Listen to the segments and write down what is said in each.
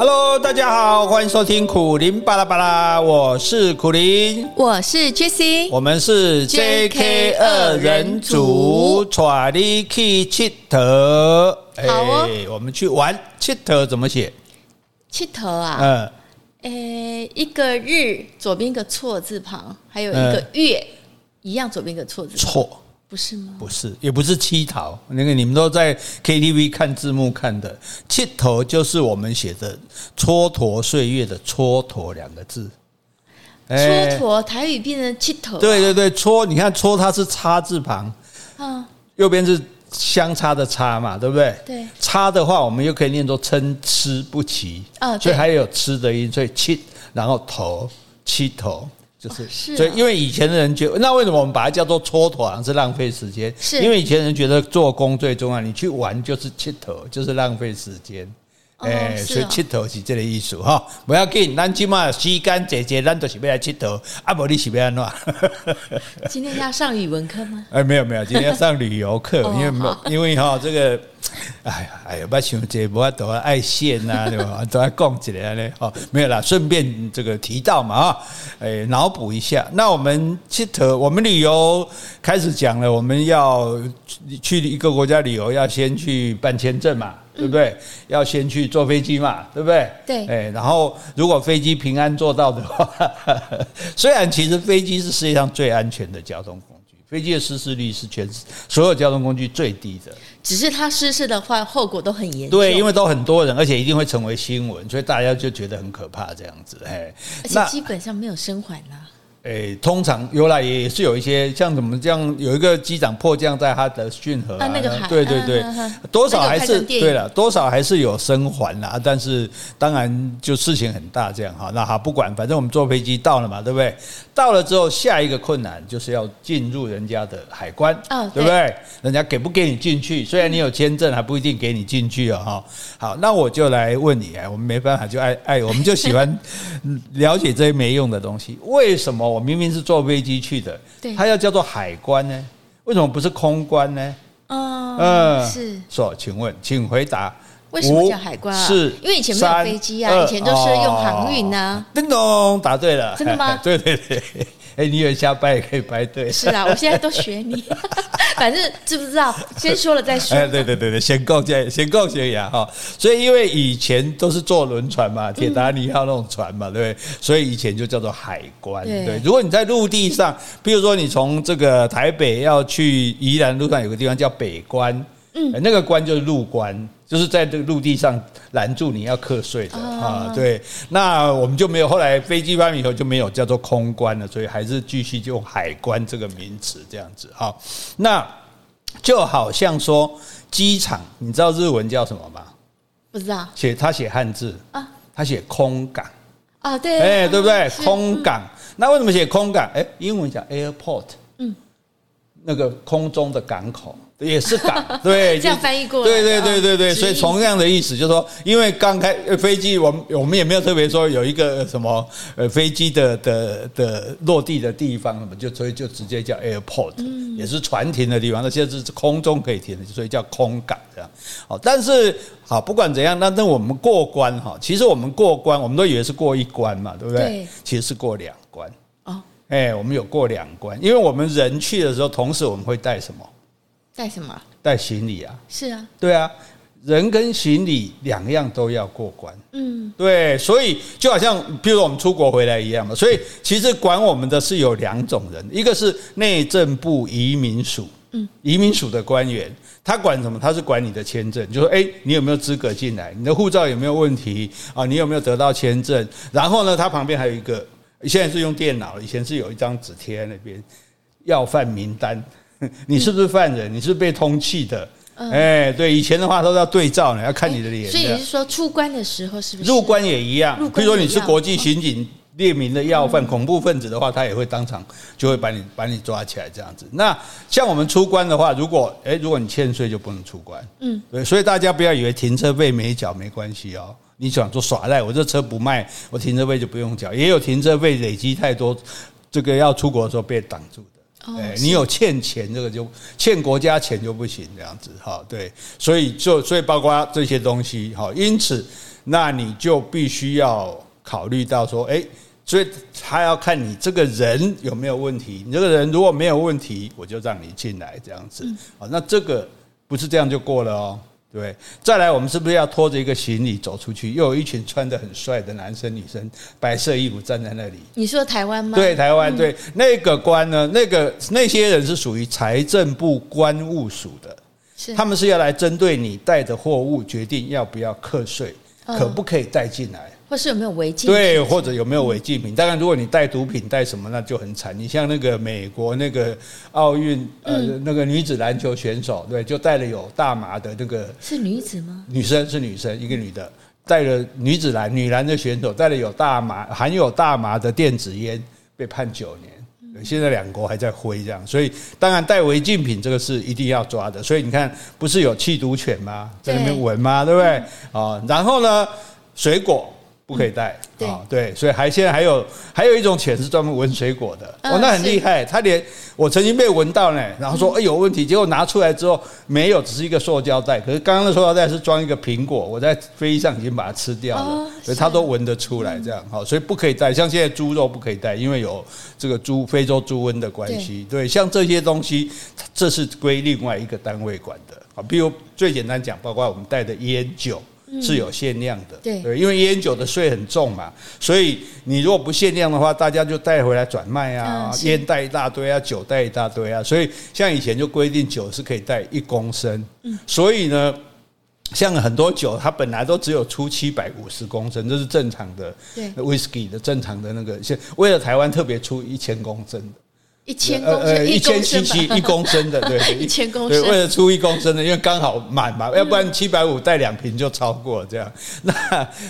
Hello，大家好，欢迎收听苦林巴拉巴拉，我是苦林，我是 Jessie，我们是 JK 二人组，带你去佚佗。好哦，我们去玩佚佗怎么写？佚佗啊，嗯，诶，一个日左边一个错字旁，还有一个月，嗯、一样左边一个错字旁，错。不是吗？不是，也不是乞讨。那个你们都在 KTV 看字幕看的，七头就是我们写的“蹉跎岁月”的“蹉跎”两个字。蹉跎台语变成佚佗。对对对，蹉，你看蹉它是叉字旁，嗯，右边是相差的差嘛，对不对？对。差的话，我们又可以念作参差不齐，啊所以还有吃的音，所以七，然后佗，佚佗。就是，所以因为以前的人觉得，那为什么我们把它叫做蹉跎，好像是浪费时间？是因为以前人觉得做工最重要，你去玩就是切头，就是浪费时间。哎，所以佚佗是这个意思哈。不要紧，咱起码时间姐姐，咱都是要来佚佗。啊，不，你是要安怎？今天要上语文课吗？哎，没有没有，今天要上旅游课，因为因为哈这个。哎呀，哎呀，不要想这，不要都爱现呐，对吧？都要讲起来嘞。哦，没有啦，顺便这个提到嘛，啊，哎，脑补一下。那我们佚佗，我们旅游开始讲了，我们要去一个国家旅游，要先去办签证嘛，对不对？要先去坐飞机嘛，对不对？对。哎，然后如果飞机平安做到的话，虽然其实飞机是世界上最安全的交通工具，飞机的失事率是全所有交通工具最低的。只是它失事的话，后果都很严重。对，因为都很多人，而且一定会成为新闻，所以大家就觉得很可怕这样子。哎，而且基本上没有生还啦。诶，通常有来也是有一些像怎么这样，有一个机长迫降在他的逊河啊，那个海，对对对，多少还是对了，多少还是有生还啦。但是当然就事情很大这样哈。那好，不管，反正我们坐飞机到了嘛，对不对？到了之后，下一个困难就是要进入人家的海关，对不对？人家给不给你进去？虽然你有签证，还不一定给你进去哦。哈，好，那我就来问你哎，我们没办法，就爱爱，我们就喜欢了解这些没用的东西，为什么？我明明是坐飞机去的，对，它要叫做海关呢？为什么不是空关呢？嗯，嗯，是。说，请问，请回答。为什么叫海关啊？是因为以前没有飞机啊，以前都是用航运啊。叮咚，答对了。真的吗？对 对对。哎，你有下班也可以掰对。是啊，我现在都学你。反正知不知道？先说了再说。哎，对对对对，先告先先告先呀哈。所以因为以前都是坐轮船嘛，铁达尼号那种船嘛，对不对？所以以前就叫做海关。对，如果你在陆地上，比如说你从这个台北要去宜兰路上有个地方叫北关，嗯，那个关就是陆关。就是在这个陆地上拦住你要课税的啊，对，那我们就没有，后来飞机发明以后就没有叫做空关了，所以还是继续用海关这个名词这样子啊。那就好像说机场，你知道日文叫什么吗？不知道。写他写汉字啊，他写空港啊，对，哎，对不对？空港，那为什么写空港？哎，英文讲 airport，嗯，那个空中的港口。也是港，对，这样翻译过来，对对对对对，所以同样的意思就是说，因为刚开飞机，我们我们也没有特别说有一个什么呃飞机的的的落地的地方，就所以就直接叫 airport，也是船停的地方，那现在是空中可以停的，所以叫空港这样。好，但是好不管怎样，那那我们过关哈，其实我们过关，我们都以为是过一关嘛，对不对？对，其实是过两关。哦，哎，我们有过两关，因为我们人去的时候，同时我们会带什么？带什么？带行李啊！是啊，对啊，人跟行李两样都要过关。嗯，对，所以就好像，比如说我们出国回来一样嘛。所以其实管我们的是有两种人，一个是内政部移民署，嗯，移民署的官员，他管什么？他是管你的签证，就说，哎，你有没有资格进来？你的护照有没有问题啊？你有没有得到签证？然后呢，他旁边还有一个，现在是用电脑，以前是有一张纸贴在那边，要犯名单。你是不是犯人？你是被通缉的？哎，对，以前的话都要对照呢，要看你的脸。所以你是说出关的时候是不是？入关也一样。比如说你是国际刑警列明的要犯、恐怖分子的话，他也会当场就会把你把你抓起来这样子。那像我们出关的话，如果哎，如果你欠税就不能出关。嗯，对，所以大家不要以为停车费没缴没关系哦。你想说耍赖，我这车不卖，我停车费就不用缴。也有停车费累积太多，这个要出国的时候被挡住的。哎，你有欠钱，这个就欠国家钱就不行，这样子哈。对，所以就所以包括这些东西哈。因此，那你就必须要考虑到说，哎，所以他要看你这个人有没有问题。你这个人如果没有问题，我就让你进来这样子。好，那这个不是这样就过了哦。对，再来，我们是不是要拖着一个行李走出去？又有一群穿的很帅的男生女生，白色衣服站在那里。你说台湾吗？对，台湾。对，那个官呢？那个那些人是属于财政部官务署的，是他们是要来针对你带的货物决定要不要课税，可不可以带进来。或是有没有违禁？对，或者有没有违禁品？当然，如果你带毒品带什么，那就很惨。你像那个美国那个奥运呃那个女子篮球选手，对，就带了有大麻的那个是女子吗？女生是女生，一个女的带了女子篮女篮的选手带了有大麻含有大麻的电子烟，被判九年。现在两国还在挥这样，所以当然带违禁品这个是一定要抓的。所以你看，不是有缉毒犬吗？在那边闻吗？对不对？啊，然后呢，水果。不可以带。啊，对，所以还现在还有还有一种犬是专门闻水果的，哦，那很厉害，他连我曾经被闻到呢，然后说哎有问题，结果拿出来之后没有，只是一个塑胶袋，可是刚刚的塑胶袋是装一个苹果，我在飞机上已经把它吃掉了，所以它都闻得出来这样，好，所以不可以带，像现在猪肉不可以带，因为有这个猪非洲猪瘟的关系，对，像这些东西，这是归另外一个单位管的，啊，比如最简单讲，包括我们带的烟酒。是有限量的，对，因为烟酒的税很重嘛，所以你如果不限量的话，大家就带回来转卖啊，烟带一大堆啊，酒带一大堆啊，所以像以前就规定酒是可以带一公升，所以呢，像很多酒它本来都只有出七百五十公升，这是正常的，对，whisky 的正常的那个，现为了台湾特别出一千公升的。一千公升，一千七七一公升的，对，一千公升，为了出一公升的，因为刚好满嘛，要不然七百五带两瓶就超过这样。那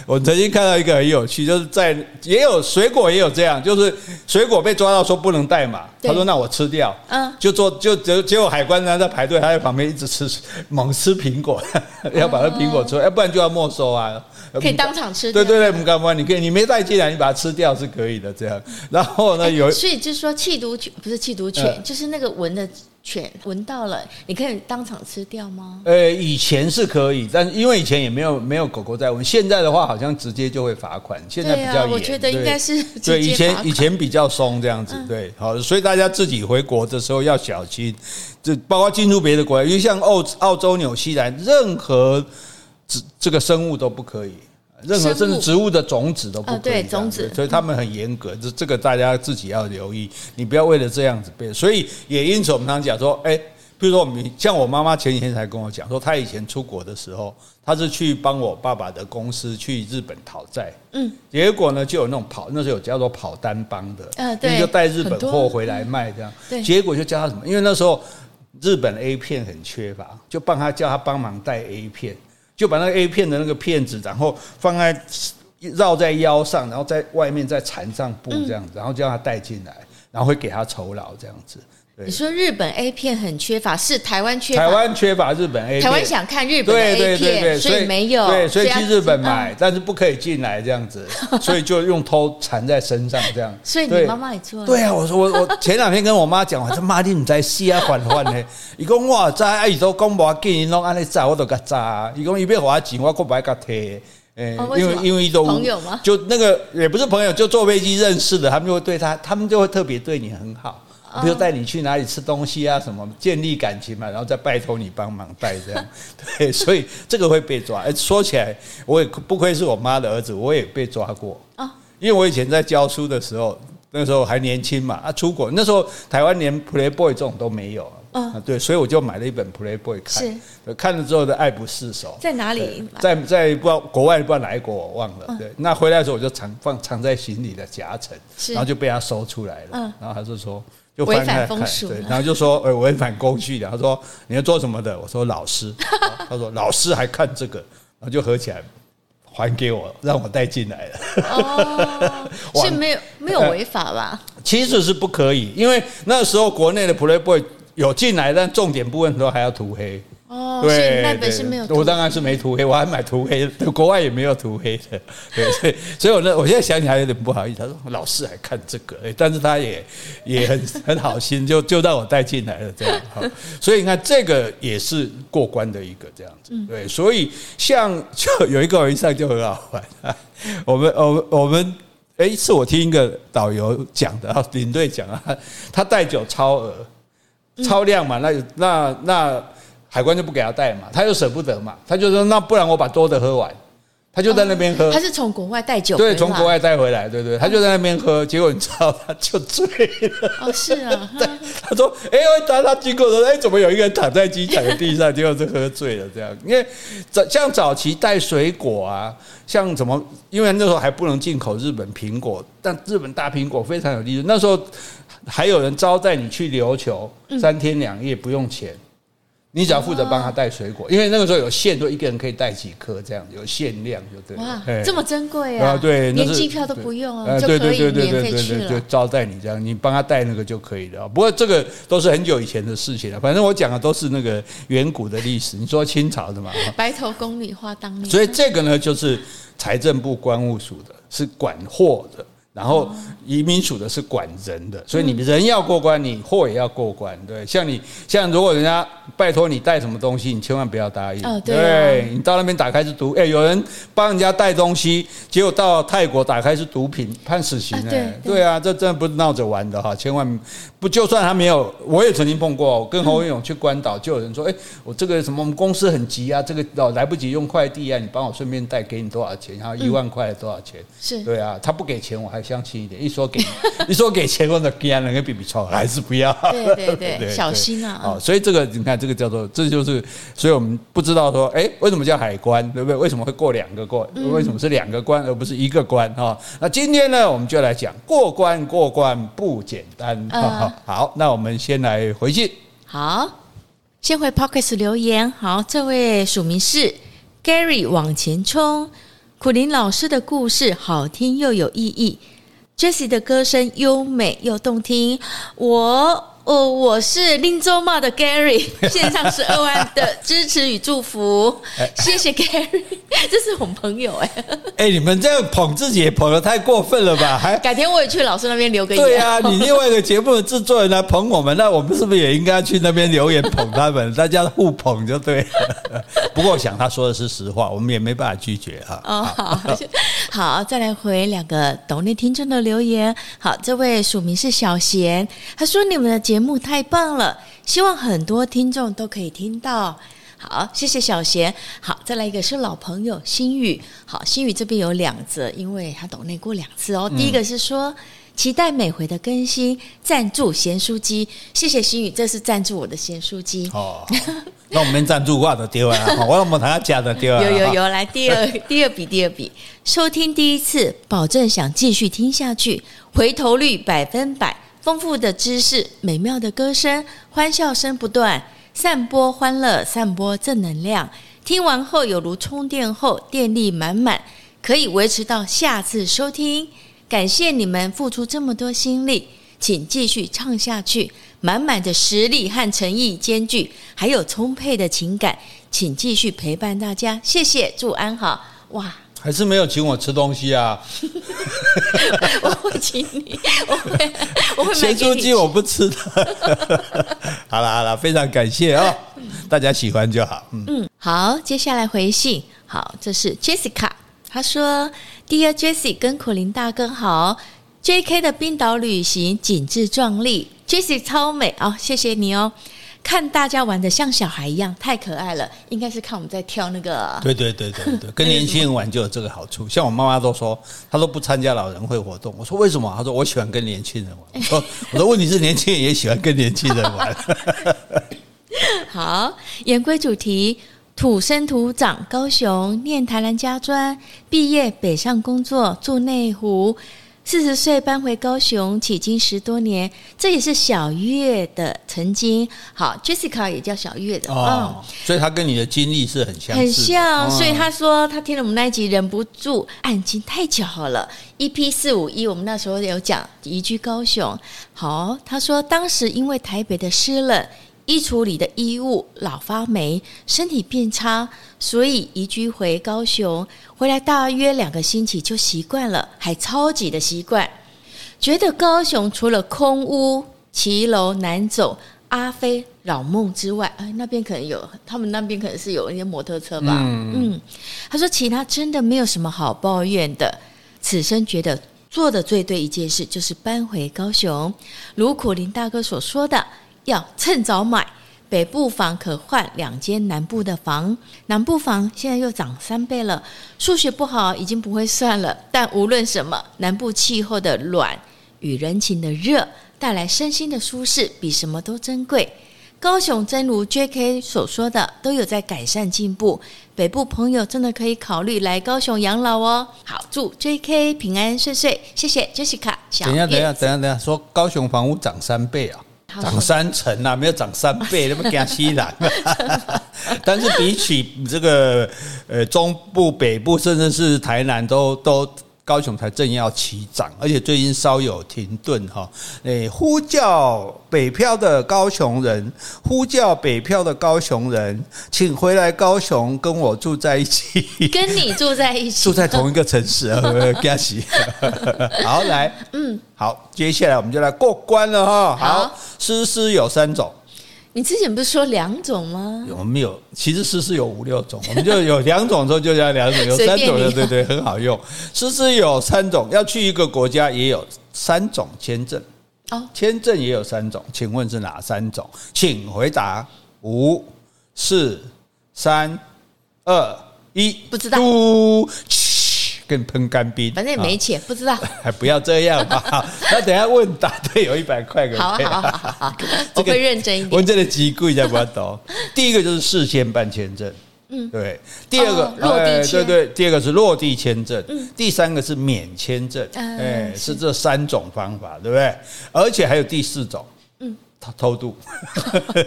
我曾经看到一个很有趣，就是在也有水果也有这样，就是水果被抓到说不能带嘛，他说那我吃掉，嗯，就做就结结果海关呢在排队，他在旁边一直吃猛吃苹果，要把那苹果吃，要不然就要没收啊。可以当场吃，对对对，不干嘛？你可以，你没带进来，你把它吃掉是可以的，这样。然后呢，有所以就是说，气毒犬不是气毒犬，就是那个闻的犬，闻到了，你可以当场吃掉吗？呃，以前是可以，但因为以前也没有没有狗狗在闻，现在的话好像直接就会罚款，现在比较严。我觉得应该是对，以前以前比较松这样子，对，好，所以大家自己回国的时候要小心，就包括进入别的国家，因为像澳澳洲、纽西兰，任何。这这个生物都不可以，任何甚至植物的种子都不可以，哦、对种子，所以他们很严格，这这个大家自己要留意，你不要为了这样子变。所以也因此我们常讲说，哎，比如说我们像我妈妈前几天才跟我讲说，她以前出国的时候，她是去帮我爸爸的公司去日本讨债，嗯，结果呢就有那种跑，那时候有叫做跑单帮的，嗯，对，就带日本货回来卖这样，对，结果就叫他什么？因为那时候日本 A 片很缺乏，就帮他叫他帮忙带 A 片。就把那个 A 片的那个片子，然后放在绕在腰上，然后在外面再缠上布这样子，然后叫他带进来，然后会给他酬劳这样子。你说日本 A 片很缺乏，是台湾缺乏？台湾缺乏日本 A 片。台湾想看日本 A 片，所以没有。对，所以去日本买，但是不可以进来这样子，所以就用偷缠在身上这样。所以你妈妈也做了。对啊，我说我我前两天跟我妈讲，我说妈你唔知死啊缓缓呢？伊讲我知，啊伊都讲无要紧，伊拢安尼炸，我都甲炸。伊讲伊要花钱，我可不爱甲退。诶，因为因为都朋友吗？就那个也不是朋友，就坐飞机认识的，他们就会对他，他们就会特别对你很好。比如带你去哪里吃东西啊，什么建立感情嘛，然后再拜托你帮忙带这样，对，所以这个会被抓。说起来，我也不愧是我妈的儿子，我也被抓过啊。因为我以前在教书的时候，那时候还年轻嘛，啊，出国那时候台湾连 Playboy 这种都没有啊，对，所以我就买了一本 Playboy 看，看了之后的爱不释手。在哪里？在在不知道国外不知道哪一国我忘了。对，那回来的时候我就藏放藏在行李的夹层，然后就被他搜出来了。然后他就说。就翻开看，对，然后就说，呃，违反公序的。他说你要做什么的？我说老师。他说老师还看这个，然后就合起来还给我，让我带进来了。哦，是没有没有违法吧？其实是不可以，因为那时候国内的 Playboy 有进来，但重点部分都还要涂黑。哦，对，那本是没有。我当然是没涂黑，我还买涂黑的，国外也没有涂黑的。对，所以所以我呢，我现在想起来有点不好意思。他说老师还看这个，但是他也也很很好心，就就让我带进来了这样。好，所以你看这个也是过关的一个这样子。对，所以像就有一个我一上就很好玩啊。我们我们我们。哎，是我听一个导游讲的啊，领队讲啊，他带酒超额、超量嘛，那那那海关就不给他带嘛，他又舍不得嘛，他就说那不然我把多的喝完。他就在那边喝，哦，他是从国外带酒，对，从国外带回来，对对，他就在那边喝，结果你知道他就醉了。哦，是啊，对，他说，哎，他他经过说，哎，怎么有一个人躺在机场的地上，结果是喝醉了这样。因为早像早期带水果啊，像什么，因为那时候还不能进口日本苹果，但日本大苹果非常有利润，那时候还有人招待你去琉球三天两夜不用钱。你只要负责帮他带水果，因为那个时候有限，就一个人可以带几颗这样，有限量就对。哇，这么珍贵啊！对，连机票都不用啊，就可以免费去了。就招待你这样，你帮他带那个就可以了。不过这个都是很久以前的事情了，反正我讲的都是那个远古的历史。你说清朝的嘛？白头宫女话当年。所以这个呢，就是财政部关务署的，是管货的。然后移民署的是管人的，所以你人要过关，你货也要过关。对，像你像如果人家拜托你带什么东西，你千万不要答应。哦，对，对，你到那边打开是毒，哎，有人帮人家带东西，结果到泰国打开是毒品，判死刑。哎，对啊，这真的不是闹着玩的哈，千万不，就算他没有，我也曾经碰过，我跟侯文勇去关岛，就有人说，哎，我这个什么，我们公司很急啊，这个哦来不及用快递啊，你帮我顺便带，给你多少钱？然后一万块多少钱？是对啊，他不给钱，我还。相亲一点，一说给，一说给钱，我就惊了，个比比错，还是不要。对对对，对 小心啊！哦，所以这个你看，这个叫做，这就是，所以我们不知道说，哎，为什么叫海关，对不对？为什么会过两个关？为什么是两个关而不是一个关？哈，那今天呢，我们就来讲过关，过关不简单。好，好，那我们先来回信。好，先回 Podcast 留言。好，这位署名是 Gary 往前冲，苦林老师的故事好听又有意义。Jessie 的歌声优美又动听，我。哦，我是林州骂的 Gary，线上十二万的支持与祝福，谢谢 Gary，这是我们朋友哎。哎，你们这样捧自己也捧的太过分了吧？还改天我也去老师那边留个言。对啊，你另外一个节目的制作人来捧我们，那我们是不是也应该去那边留言捧他们？大家互捧就对了。不过我想他说的是实话，我们也没办法拒绝哈。哦，好，好，再来回两个懂内听众的留言。好，这位署名是小贤，他说你们的节目。节目太棒了，希望很多听众都可以听到。好，谢谢小贤。好，再来一个是老朋友心宇。好，心宇这边有两则，因为他抖内过两次哦。第一个是说期待每回的更新，赞助咸酥鸡。谢谢心宇，这是赞助我的咸酥鸡。哦，那我们赞助我的丢啊，我我们他家的丢啊。有有有，来第二第二笔第二笔，收听第一次，保证想继续听下去，回头率百分百。丰富的知识，美妙的歌声，欢笑声不断，散播欢乐，散播正能量。听完后有如充电后，电力满满，可以维持到下次收听。感谢你们付出这么多心力，请继续唱下去。满满的实力和诚意兼具，还有充沛的情感，请继续陪伴大家。谢谢，祝安好。哇！还是没有请我吃东西啊！我会请你，我会，我会咸酥鸡我不吃的。好了好了，非常感谢哦，大家喜欢就好。嗯嗯，好，接下来回信。好，这是 Jessica，她说：“Dear Jessie 跟苦林大哥好，JK 的冰岛旅行景致壮丽，Jessie 超美哦，谢谢你哦。”看大家玩的像小孩一样，太可爱了。应该是看我们在跳那个。对对对对对，跟年轻人玩就有这个好处。像我妈妈都说，她都不参加老人会活动。我说为什么？她说我喜欢跟年轻人玩。我说 我的问题是年轻人也喜欢跟年轻人玩。好，言归主题，土生土长，高雄念台南家专，毕业北上工作，住内湖。四十岁搬回高雄，迄今十多年，这也是小月的曾经。好，Jessica 也叫小月的哦，嗯、所以她跟你的经历是很像，很像。所以她说，她听了我们那一集，忍不住按金，太巧合了。EP 四五一，我们那时候有讲移居高雄。好，她说当时因为台北的湿冷。衣橱里的衣物老发霉，身体变差，所以移居回高雄。回来大约两个星期就习惯了，还超级的习惯。觉得高雄除了空屋、骑楼难走、阿飞老梦之外，哎，那边可能有，他们那边可能是有一些摩托车吧。嗯，嗯，他说其他真的没有什么好抱怨的。此生觉得做的最对一件事就是搬回高雄，如苦林大哥所说的。要趁早买，北部房可换两间南部的房，南部房现在又涨三倍了。数学不好已经不会算了，但无论什么，南部气候的暖与人情的热，带来身心的舒适，比什么都珍贵。高雄真如 J.K. 所说的，都有在改善进步。北部朋友真的可以考虑来高雄养老哦。好，祝 J.K. 平安顺遂，谢谢 Jessica。等一下，等一下，等一下，等一下，说高雄房屋涨三倍啊！涨三成啊，没有涨三倍，那么惊死人。但是比起这个呃中部、北部，甚至是台南，都都。高雄才正要起涨，而且最近稍有停顿哈。诶，呼叫北漂的高雄人，呼叫北漂的高雄人，请回来高雄跟我住在一起。跟你住在一起，住在同一个城市啊，恭喜。好，来，嗯，好，接下来我们就来过关了哈。好，诗诗有三种。你之前不是说两种吗？我们有？其实诗诗有五六种，我们就有两种之后就叫两种，有三种的对对，很好用。诗诗有三种，要去一个国家也有三种签证哦，签证也有三种，请问是哪三种？请回答五、四、三、二、一，不知道。更喷干冰，反正也没钱，不知道。还不要这样吧。那等下问答对有一百块。好好好好，我会认真一点。问这个机贵一下不要抖。第一个就是事先办签证，嗯，对。第二个落地签，对对。第二个是落地签证，第三个是免签证，哎，是这三种方法，对不对？而且还有第四种。偷偷渡，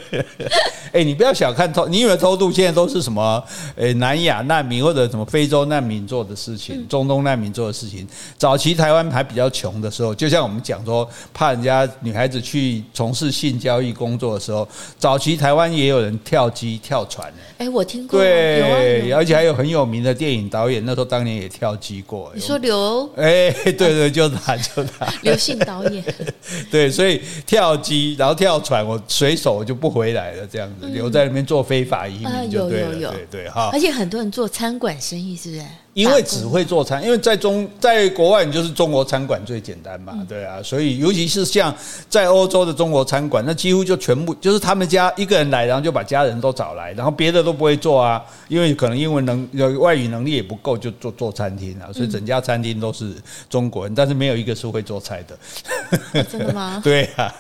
哎、欸，你不要小看偷，你以为偷渡现在都是什么？呃，南亚难民或者什么非洲难民做的事情，中东难民做的事情。早期台湾还比较穷的时候，就像我们讲说，怕人家女孩子去从事性交易工作的时候，早期台湾也有人跳机跳船。哎，我听过，对，而且还有很有名的电影导演，那时候当年也跳机过。你说刘？哎，对对，就他，就他，刘姓导演。对，所以跳机，然后。跳船，我随手我就不回来了，这样子留在那边做非法移民就对了，对对哈。而且很多人做餐馆生意，是不是？因为只会做餐，因为在中在国外，你就是中国餐馆最简单嘛，对啊，所以尤其是像在欧洲的中国餐馆，那几乎就全部就是他们家一个人来，然后就把家人都找来，然后别的都不会做啊，因为可能英文能有外语能力也不够，就做做餐厅啊，所以整家餐厅都是中国人，但是没有一个是会做菜的。真的吗？对啊，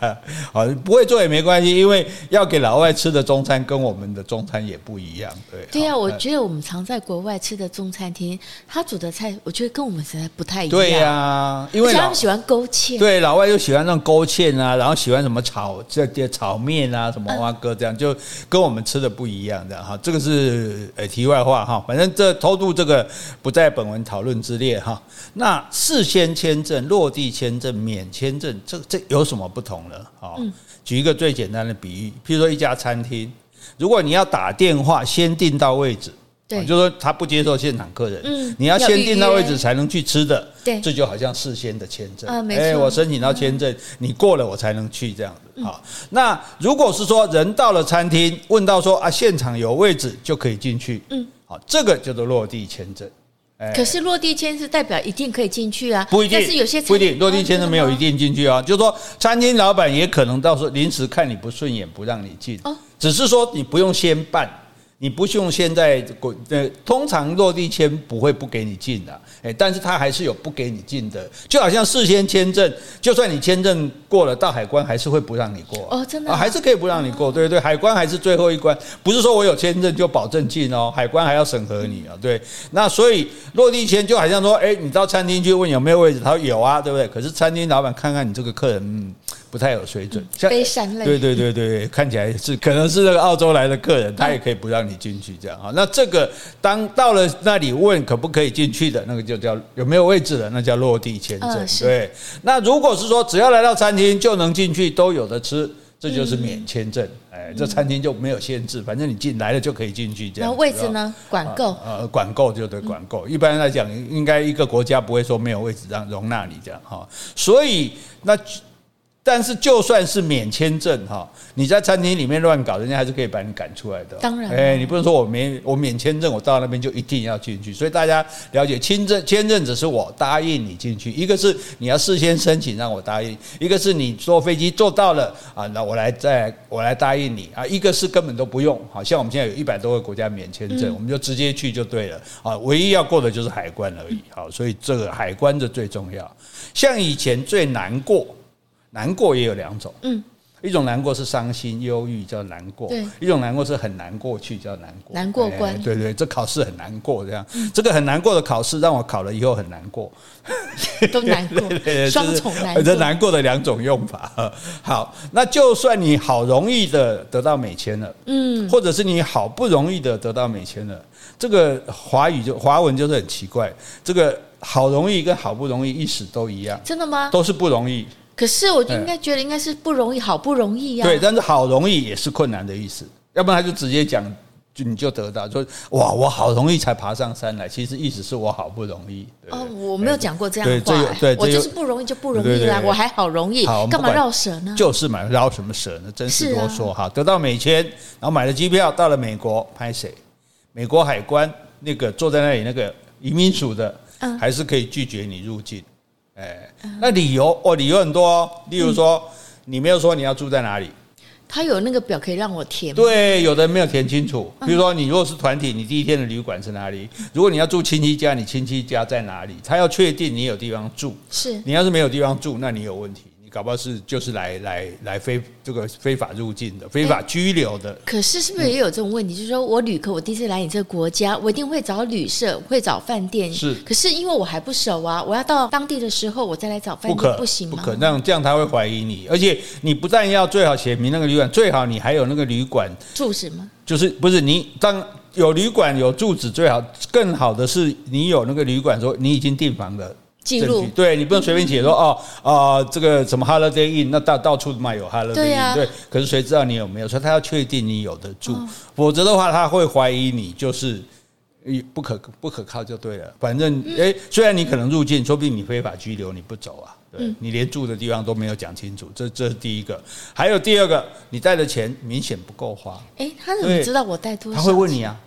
好，不会做也没关系，因为要给老外吃的中餐跟我们的中餐也不一样，对。对啊，我觉得我们常在国外吃的中餐厅。他煮的菜，我觉得跟我们实在不太一样。对呀、啊，因为他们喜欢勾芡。对，老外又喜欢那种勾芡啊，然后喜欢什么炒这些炒面啊，什么花哥这样，就跟我们吃的不一样的哈。这个是呃题外话哈，反正这偷渡这个不在本文讨论之列哈。那事先签证、落地签证、免签证，这这有什么不同呢？好，举一个最简单的比喻，譬如说一家餐厅，如果你要打电话先订到位置。对，就是说他不接受现场客人，嗯，你要先订到位置才能去吃的，对，这就好像事先的签证啊，没错，哎，我申请到签证，你过了我才能去这样子。好，那如果是说人到了餐厅，问到说啊，现场有位置就可以进去，嗯，好，这个叫做落地签证。可是落地签是代表一定可以进去啊？不一定，但是有些不一定，落地签证没有一定进去啊。就是说，餐厅老板也可能到时候临时看你不顺眼，不让你进，只是说你不用先办。你不用现在过，呃，通常落地签不会不给你进的，诶，但是他还是有不给你进的，就好像事先签证，就算你签证过了，到海关还是会不让你过哦，真的啊，还是可以不让你过，对对，海关还是最后一关，不是说我有签证就保证进哦，海关还要审核你啊，对，那所以落地签就好像说，诶，你到餐厅去问有没有位置，他说有啊，对不对？可是餐厅老板看看你这个客人，嗯。不太有水准，像非善类。对对对对，看起来是可能是那个澳洲来的客人，他也可以不让你进去这样啊。那这个当到了那里问可不可以进去的那个就叫有没有位置的，那叫落地签证。对，那如果是说只要来到餐厅就能进去，都有的吃，这就是免签证，哎，这餐厅就没有限制，反正你进来了就可以进去，这样。那位置呢？管够？呃，管够就得管够。一般来讲，应该一个国家不会说没有位置让容纳你这样哈。所以那。但是就算是免签证哈，你在餐厅里面乱搞，人家还是可以把你赶出来的。当然，哎，你不能说我没我免签证，我到那边就一定要进去。所以大家了解，签证签证只是我答应你进去，一个是你要事先申请让我答应，一个是你坐飞机坐到了啊，那我来再我来答应你啊，一个是根本都不用。好像我们现在有一百多个国家免签证，我们就直接去就对了啊，唯一要过的就是海关而已。好，所以这个海关的最重要。像以前最难过。难过也有两种，嗯，一种难过是伤心、忧郁，叫难过；对，一种难过是很难过去，叫难过。难过关，欸、对，对对，这考试很难过，这样，嗯、这个很难过的考试让我考了以后很难过，都难过，双重难过，这难过的两种用法。好，那就算你好容易的得到美签了，嗯，或者是你好不容易的得到美签了，这个华语就华文就是很奇怪，这个好容易跟好不容易意思都一样，真的吗？都是不容易。可是我就应该觉得应该是不容易，好不容易呀。对，但是好容易也是困难的意思，要不然他就直接讲，就你就得到，说哇，我好容易才爬上山来，其实意思是我好不容易。哦，我没有讲过这样的话，对，我就是不容易就不容易啦，我还好容易，干嘛绕舌呢？就是嘛，绕什么舌呢？真是多说哈。得到美签，然后买了机票到了美国，拍谁？美国海关那个坐在那里那个移民署的，还是可以拒绝你入境。哎，那理由哦，理由很多哦。例如说，嗯、你没有说你要住在哪里，他有那个表可以让我填。对，有的没有填清楚。比如说，你如果是团体，你第一天的旅馆是哪里？如果你要住亲戚家，你亲戚家在哪里？他要确定你有地方住。是你要是没有地方住，那你有问题。搞不好是就是来来来非这个非法入境的、非法拘留的。可是是不是也有这种问题？就是说我旅客，我第一次来你这个国家，我一定会找旅社，会找饭店。是。可是因为我还不熟啊，我要到当地的时候，我再来找饭店，不可不行吗？不可，那样这样他会怀疑你。而且你不但要最好写明那个旅馆，最好你还有那个旅馆住址吗？就是不是你当有旅馆有住址最好，更好的是你有那个旅馆说你已经订房了。记录对，你不能随便写说哦啊，这个什么 Holiday Inn，那到到处嘛有 Holiday Inn，对，可是谁知道你有没有？所以他要确定你有的住，否则的话他会怀疑你就是不可不可靠就对了。反正诶，虽然你可能入境，说不定你非法拘留，你不走啊，对，你连住的地方都没有讲清楚，这这是第一个。还有第二个，你带的钱明显不够花。诶，他怎么知道我带多少？他会问你啊。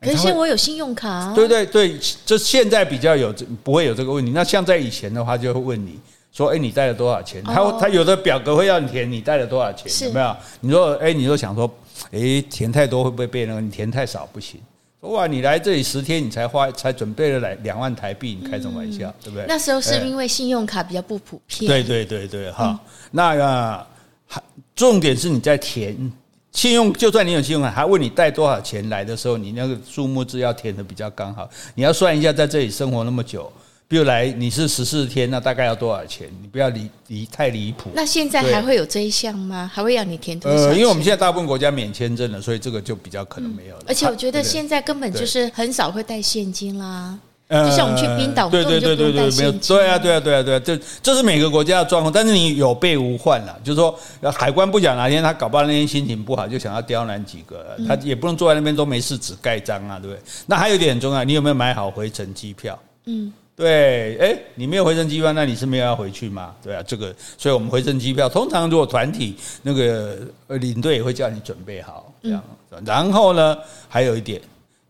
可是我有信用卡啊。对对对，这现在比较有不会有这个问题。那像在以前的话，就会问你说：“哎，你带了多少钱？”他他有的表格会要你填，你带了多少钱？有没有？你说：“哎，你说想说，哎，填太多会不会被那个？你填太少不行。”说：“哇，你来这里十天，你才花才准备了来两万台币，你开什么玩笑？对不对？”那时候是因为信用卡比较不普遍。对对对对，哈。那个还重点是你在填。信用就算你有信用卡，还问你带多少钱来的时候，你那个数目字要填的比较刚好。你要算一下，在这里生活那么久，比如来你是十四天，那大概要多少钱？你不要离离太离谱。那现在还会有这一项吗？还会要你填多少？呃，因为我们现在大部分国家免签证了，所以这个就比较可能没有了。而且我觉得现在根本就是很少会带现金啦。就像我们去冰岛，对对对对对，没有，对啊对啊对啊对啊，这这是每个国家的状况，但是你有备无患了，就是说海关不讲哪天他搞不好那天心情不好，就想要刁难几个，他也不能坐在那边都没事只盖章啊，对不对？那还有一点很重要，你有没有买好回程机票？嗯，对，哎，你没有回程机票，那你是没有要回去吗？对啊，这个，所以我们回程机票通常如果团体那个领队也会叫你准备好这样，然后呢，还有一点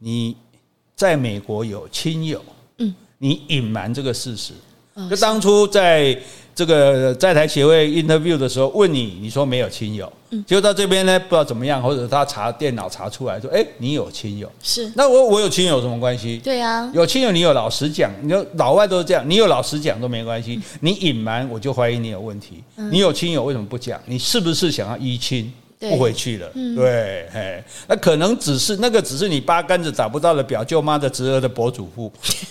你。在美国有亲友，嗯，你隐瞒这个事实，就当初在这个在台协会 interview 的时候问你，你说没有亲友，嗯，结果到这边呢不知道怎么样，或者他查电脑查出来说，哎，你有亲友，是，那我我有亲友有什么关系？对啊，有亲友你有老实讲，你说老外都是这样，你有老实讲都没关系，你隐瞒我就怀疑你有问题，你有亲友为什么不讲？你是不是想要依亲？不回去了，嗯、对，嘿，那可能只是那个，只是你八竿子打不到的表舅妈的侄儿的伯祖父，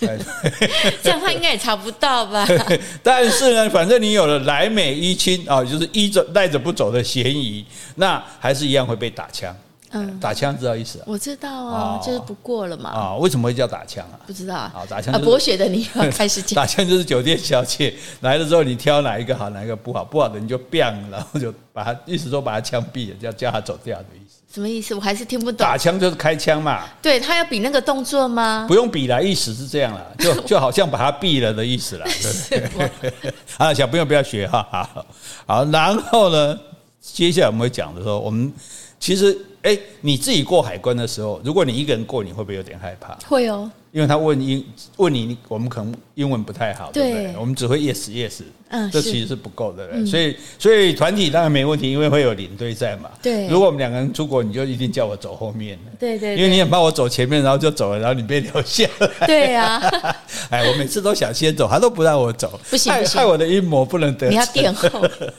这样他应该也查不到吧？但是呢，反正你有了来美依亲啊，就是依着带着不走的嫌疑，那还是一样会被打枪。嗯，打枪知道意思啊？我知道啊，就是不过了嘛。啊，为什么会叫打枪啊？不知道啊。好，打枪。啊，博学的你要 开始讲。打枪就是酒店小姐来了之后，你挑哪一个好，哪一个不好，不好的你就 biang，然后就把他，意思说把他枪毙了，叫叫他走掉的意思。什么意思？我还是听不懂。打枪就是开枪嘛。对，他要比那个动作吗？不用比了，意思是这样了，就 就好像把他毙了的意思了。对啊，小朋友不要学哈。好，好，然后呢，接下来我们会讲的时候，我们其实，哎，你自己过海关的时候，如果你一个人过，你会不会有点害怕？会哦。因为他问英问你，我们可能英文不太好，对不对？我们只会 yes yes，嗯，这其实是不够的，嗯、所以所以团体当然没问题，因为会有领队在嘛。对，如果我们两个人出国，你就一定叫我走后面，对，对对，因为你很怕我走前面，然后就走了，然后你被留下来。对呀、啊，哎，我每次都想先走，他都不让我走，不行，不行，害我的阴谋不能得。你要垫后。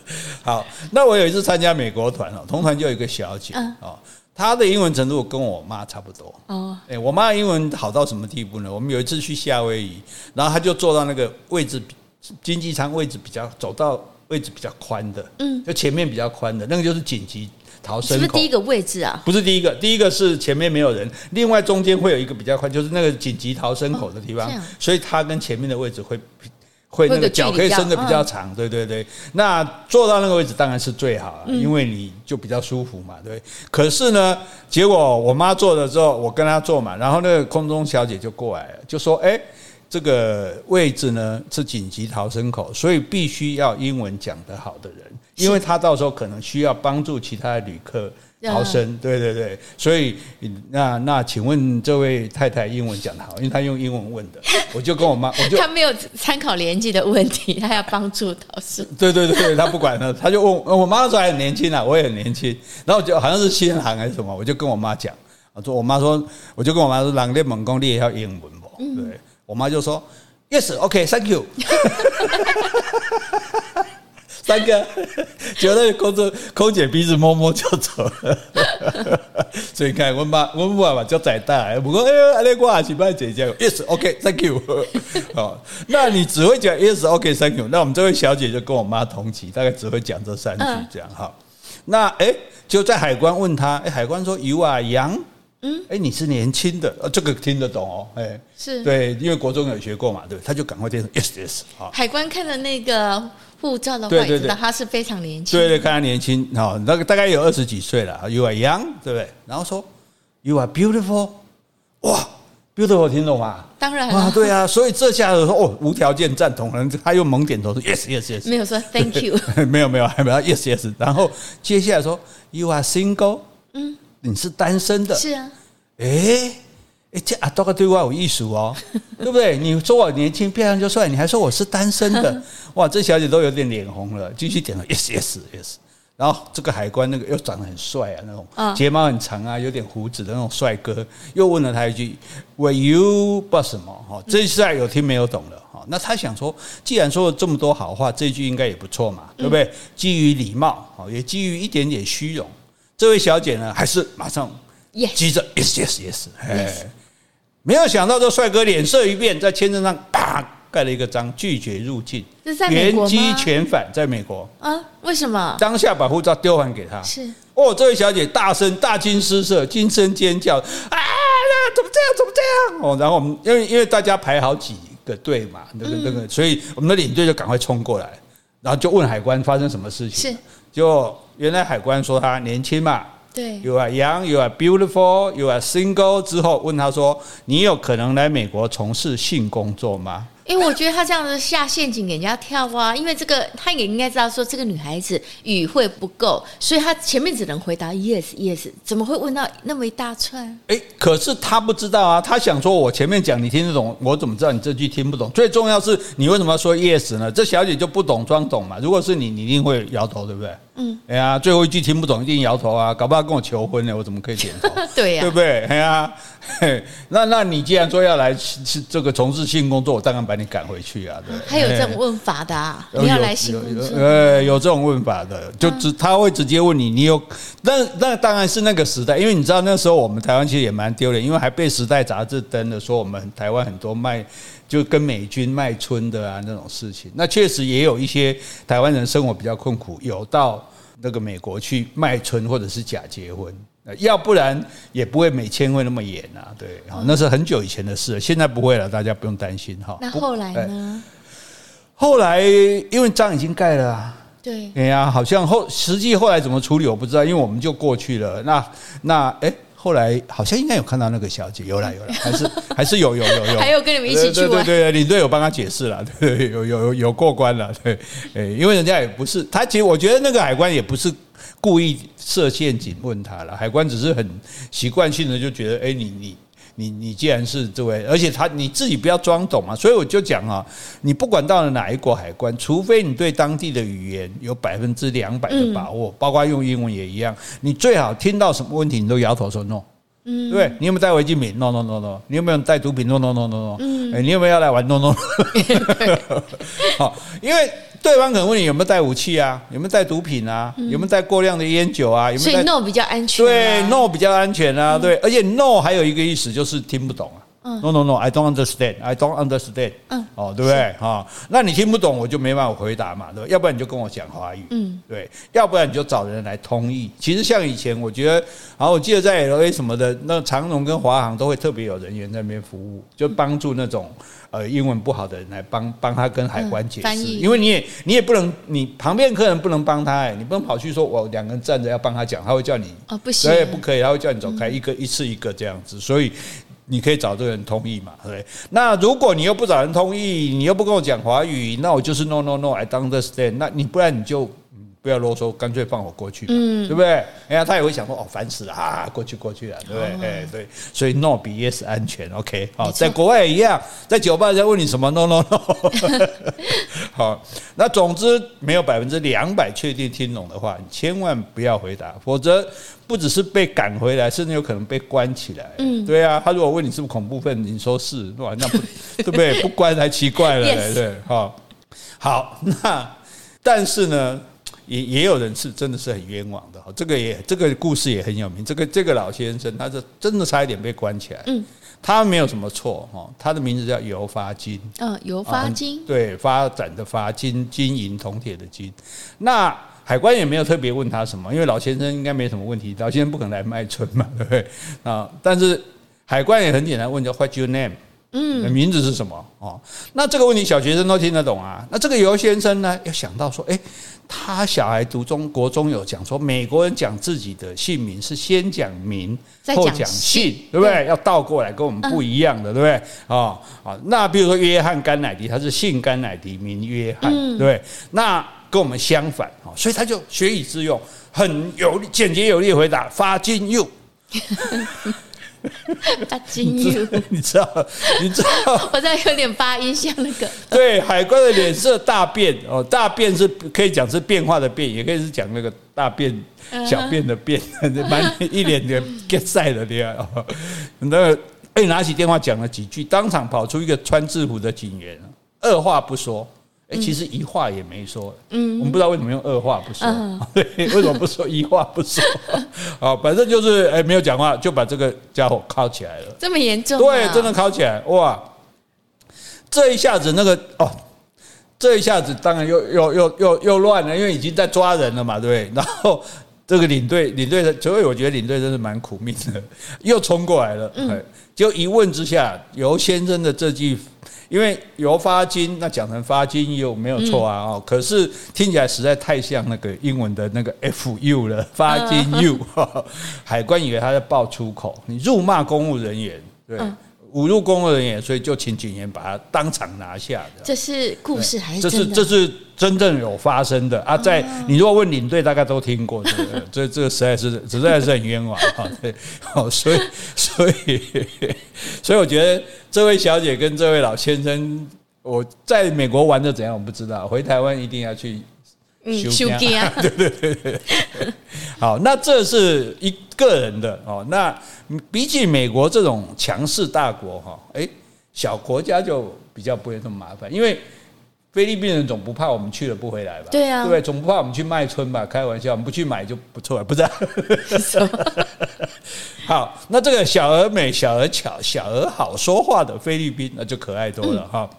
好，那我有一次参加美国团哦，同团就有一个小姐哦。嗯他的英文程度跟我妈差不多哦。哎，我妈英文好到什么地步呢？我们有一次去夏威夷，然后他就坐到那个位置，经济舱位置比较走到位置比较宽的，嗯，就前面比较宽的那个就是紧急逃生口。是不是第一个位置啊？不是第一个，第一个是前面没有人，另外中间会有一个比较宽，就是那个紧急逃生口的地方，所以他跟前面的位置会。会那个脚可以伸的比较长，对对对。那坐到那个位置当然是最好了，因为你就比较舒服嘛，对。可是呢，结果我妈坐了之后，我跟她坐嘛，然后那个空中小姐就过来了，就说：“哎，这个位置呢是紧急逃生口，所以必须要英文讲得好的人，因为她到时候可能需要帮助其他的旅客。”逃生，对对对，所以那那，请问这位太太英文讲得好，因为她用英文问的，我就跟我妈，我就她没有参考年纪的问题，她要帮助逃生。对对对，她不管了，她就问我妈那时候还很年轻啊，我也很年轻，然后我就好像是新航还是什么，我就跟我妈讲，我说我妈说，我就跟我妈说，朗列猛攻你也要英文不？对，我妈就说 Yes，OK，Thank you。三个，觉得空中空姐鼻子摸摸就走了，所以看我妈我爸爸叫仔大，不过哎呦，阿丽瓜去帮姐姐，yes，OK，Thank you。好，那你只会讲 yes，OK，Thank you。那我们这位小姐就跟我妈同期，大概只会讲这三句这样哈。那哎，就在海关问他，哎，海关说 You are young，嗯，哎，你是年轻的，呃这个听得懂哦，哎，是对，因为国中有学过嘛，对，他就赶快变成 yes，yes。好，海关看了那个。护照的话，对对。对，他是非常年轻。对对，看他年轻，好，那个大概有二十几岁了。You are young，对不对？然后说 You are beautiful，哇，beautiful，听懂吗？当然啊，对啊，所以这下子说哦，无条件赞同，他又猛点头说 Yes Yes Yes，没有说 Thank you，没有没有还没有。Yes Yes，然后接下来说 You are single，嗯，你是单身的，是啊，诶。哎，这阿多个对我有意思哦，对不对？你说我年轻漂亮就算，你还说我是单身的，哇！这小姐都有点脸红了，继续点了 yes yes yes。然后这个海关那个又长得很帅啊，那种睫毛很长啊，有点胡子的那种帅哥，又问了他一句：Were you 不知道什么？哈，这下有听没有懂了哈。那他想说，既然说了这么多好话，这句应该也不错嘛，对不对？基于礼貌，也基于一点点虚荣，这位小姐呢，还是马上急着 yes yes yes，哎。没有想到，这帅哥脸色一变，在签证上啪盖了一个章，拒绝入境，原机全返，在美国啊？为什么？当下把护照丢还给他。是哦，这位小姐大声大惊失色，惊声尖叫啊！那怎么这样？怎么这样？哦，然后我们因为因为大家排好几个队嘛，那个那个，所以我们的领队就赶快冲过来，然后就问海关发生什么事情。是，就原来海关说他年轻嘛。对，You are young, you are beautiful, you are single。之后问他说：“你有可能来美国从事性工作吗？”因为我觉得他这样子下陷阱给人家跳啊，因为这个他也应该知道说这个女孩子语汇不够，所以他前面只能回答 yes yes，怎么会问到那么一大串？诶，可是他不知道啊，他想说我前面讲你听得懂，我怎么知道你这句听不懂？最重要是你为什么要说 yes 呢？这小姐就不懂装懂嘛。如果是你，你一定会摇头，对不对？嗯，哎呀，最后一句听不懂，一定摇头啊，搞不好跟我求婚呢，我怎么可以点头？对呀、啊，对不对？哎呀，那那你既然说要来是这个从事性工作，我当然把你赶回去啊。对，还有这种问法的啊？你要来性工作？呃，有这种问法的，就直他会直接问你，你有那那当然是那个时代，因为你知道那时候我们台湾其实也蛮丢脸，因为还被《时代》杂志登了说我们台湾很多卖。就跟美军卖春的啊那种事情，那确实也有一些台湾人生活比较困苦，有到那个美国去卖春或者是假结婚，要不然也不会美签会那么严啊。对，那是很久以前的事，现在不会了，大家不用担心哈。那后来呢？后来因为章已经盖了啊。对，哎呀，好像后实际后来怎么处理我不知道，因为我们就过去了。那那哎。后来好像应该有看到那个小姐，有了 有了，还是还是有有有有，还有跟你们一起去玩，对对对，领队有帮他解释了，对，有 有有过关了，对，诶，因为人家也不是他，其实我觉得那个海关也不是故意设陷阱问他了，海关只是很习惯性的就觉得，哎，你你。你你既然是这位，而且他你自己不要装懂嘛，所以我就讲啊，你不管到了哪一国海关，除非你对当地的语言有百分之两百的把握，包括用英文也一样，你最好听到什么问题你都摇头说 no，嗯，对，你有没有带违禁品？no no no no，你有没有带毒品？no no no no no，嗯，你有没有要来玩？no no，好，因为。对方可能问你有没有带武器啊？有没有带毒品啊？有没有带过量的烟酒啊？有没有带？所以 no 比较安全。对，no 比较安全啊。对，而且 no 还有一个意思就是听不懂啊。No no no，I don't understand. I don't understand. 嗯，哦，对不对？哈，那你听不懂，我就没办法回答嘛，对吧？要不然你就跟我讲华语，嗯，对，要不然你就找人来通译。其实像以前，我觉得，然后我记得在 LA 什么的，那长荣跟华航都会特别有人员在那边服务，就帮助那种呃英文不好的人来帮帮他跟海关解释，因为你也你也不能，你旁边客人不能帮他，哎，你不能跑去说我两个人站着要帮他讲，他会叫你哦不行，对，不可以，他会叫你走开，一个一次一个这样子，所以。你可以找这个人同意嘛，对不对？那如果你又不找人同意，你又不跟我讲华语，那我就是 no no no，I don't understand。那你不然你就。不要啰嗦，干脆放我过去，嗯，对不对？哎呀，他也会想说，哦，烦死了啊，过去过去了，对不对？哎，对，所以 no 比 yes 安全，OK，好，在国外也一样，在酒吧在问你什么，no no no，好，那总之没有百分之两百确定听懂的话，你千万不要回答，否则不只是被赶回来，甚至有可能被关起来。嗯，对啊，他如果问你是不是恐怖分子，你说是，哇，那不 对不对？不关才奇怪了，对，好，好，那但是呢？也也有人是真的是很冤枉的哈，这个也这个故事也很有名。这个这个老先生，他是真的差一点被关起来。嗯，他没有什么错哈，他的名字叫尤发金。嗯，尤发金。对，发展的发，金金银铜铁的金。那海关也没有特别问他什么，因为老先生应该没什么问题，老先生不可能来卖春嘛，对不对？啊，但是海关也很简单问，叫 What's your name？嗯，名字是什么？哦，那这个问题小学生都听得懂啊。那这个尤先生呢，要想到说，诶，他小孩读中国中有讲说，美国人讲自己的姓名是先讲名后讲姓，对不对？要倒过来，跟我们不一样的，对不对？啊啊，那比如说约翰甘乃迪，他是姓甘乃迪，名约翰，对不对？那跟我们相反，所以他就学以致用，很有力、简洁有力回答，发金 you。发金 you，你知道？你知道？我在有点发音像那个。对，海关的脸色大变哦，大变是可以讲是变化的变，也可以是讲那个大变小变的变，满一脸的 get 晒的这样哦。那哎，拿起电话讲了几句，当场跑出一个穿制服的警员，二话不说。哎，其实一话也没说。嗯，我们不知道为什么用二话不说。嗯，对，为什么不说一话不说？啊，反正就是哎，没有讲话就把这个家伙铐起来了。这么严重？对，真的铐起来。哇，这一下子那个哦，这一下子当然又又又又又乱了，因为已经在抓人了嘛，对不对？然后这个领队领队的，所以我觉得领队真是蛮苦命的，又冲过来了。嗯，就一问之下，尤先生的这句。因为尤发金，那讲成发金 you 没有错啊哦，可是听起来实在太像那个英文的那个 F U 了，发金 you，海关以为他在爆出口，你辱骂公务人员，对。侮辱公务人员，所以就请警员把他当场拿下的。这是故事还是这是这是真正有发生的啊？在你如果问领队，大概都听过这个，这这个实在是实在是很冤枉啊！对，好，所以 所以 所以我觉得这位小姐跟这位老先生，我在美国玩的怎样我不知道，回台湾一定要去。修家，对对对对，好，那这是一个人的哦。那比起美国这种强势大国哈，哎，小国家就比较不会那么麻烦，因为菲律宾人总不怕我们去了不回来吧？对啊，对不对？总不怕我们去卖春吧？开玩笑，我们不去买就不错了，不是？好，那这个小而美、小而巧、小而好说话的菲律宾，那就可爱多了哈。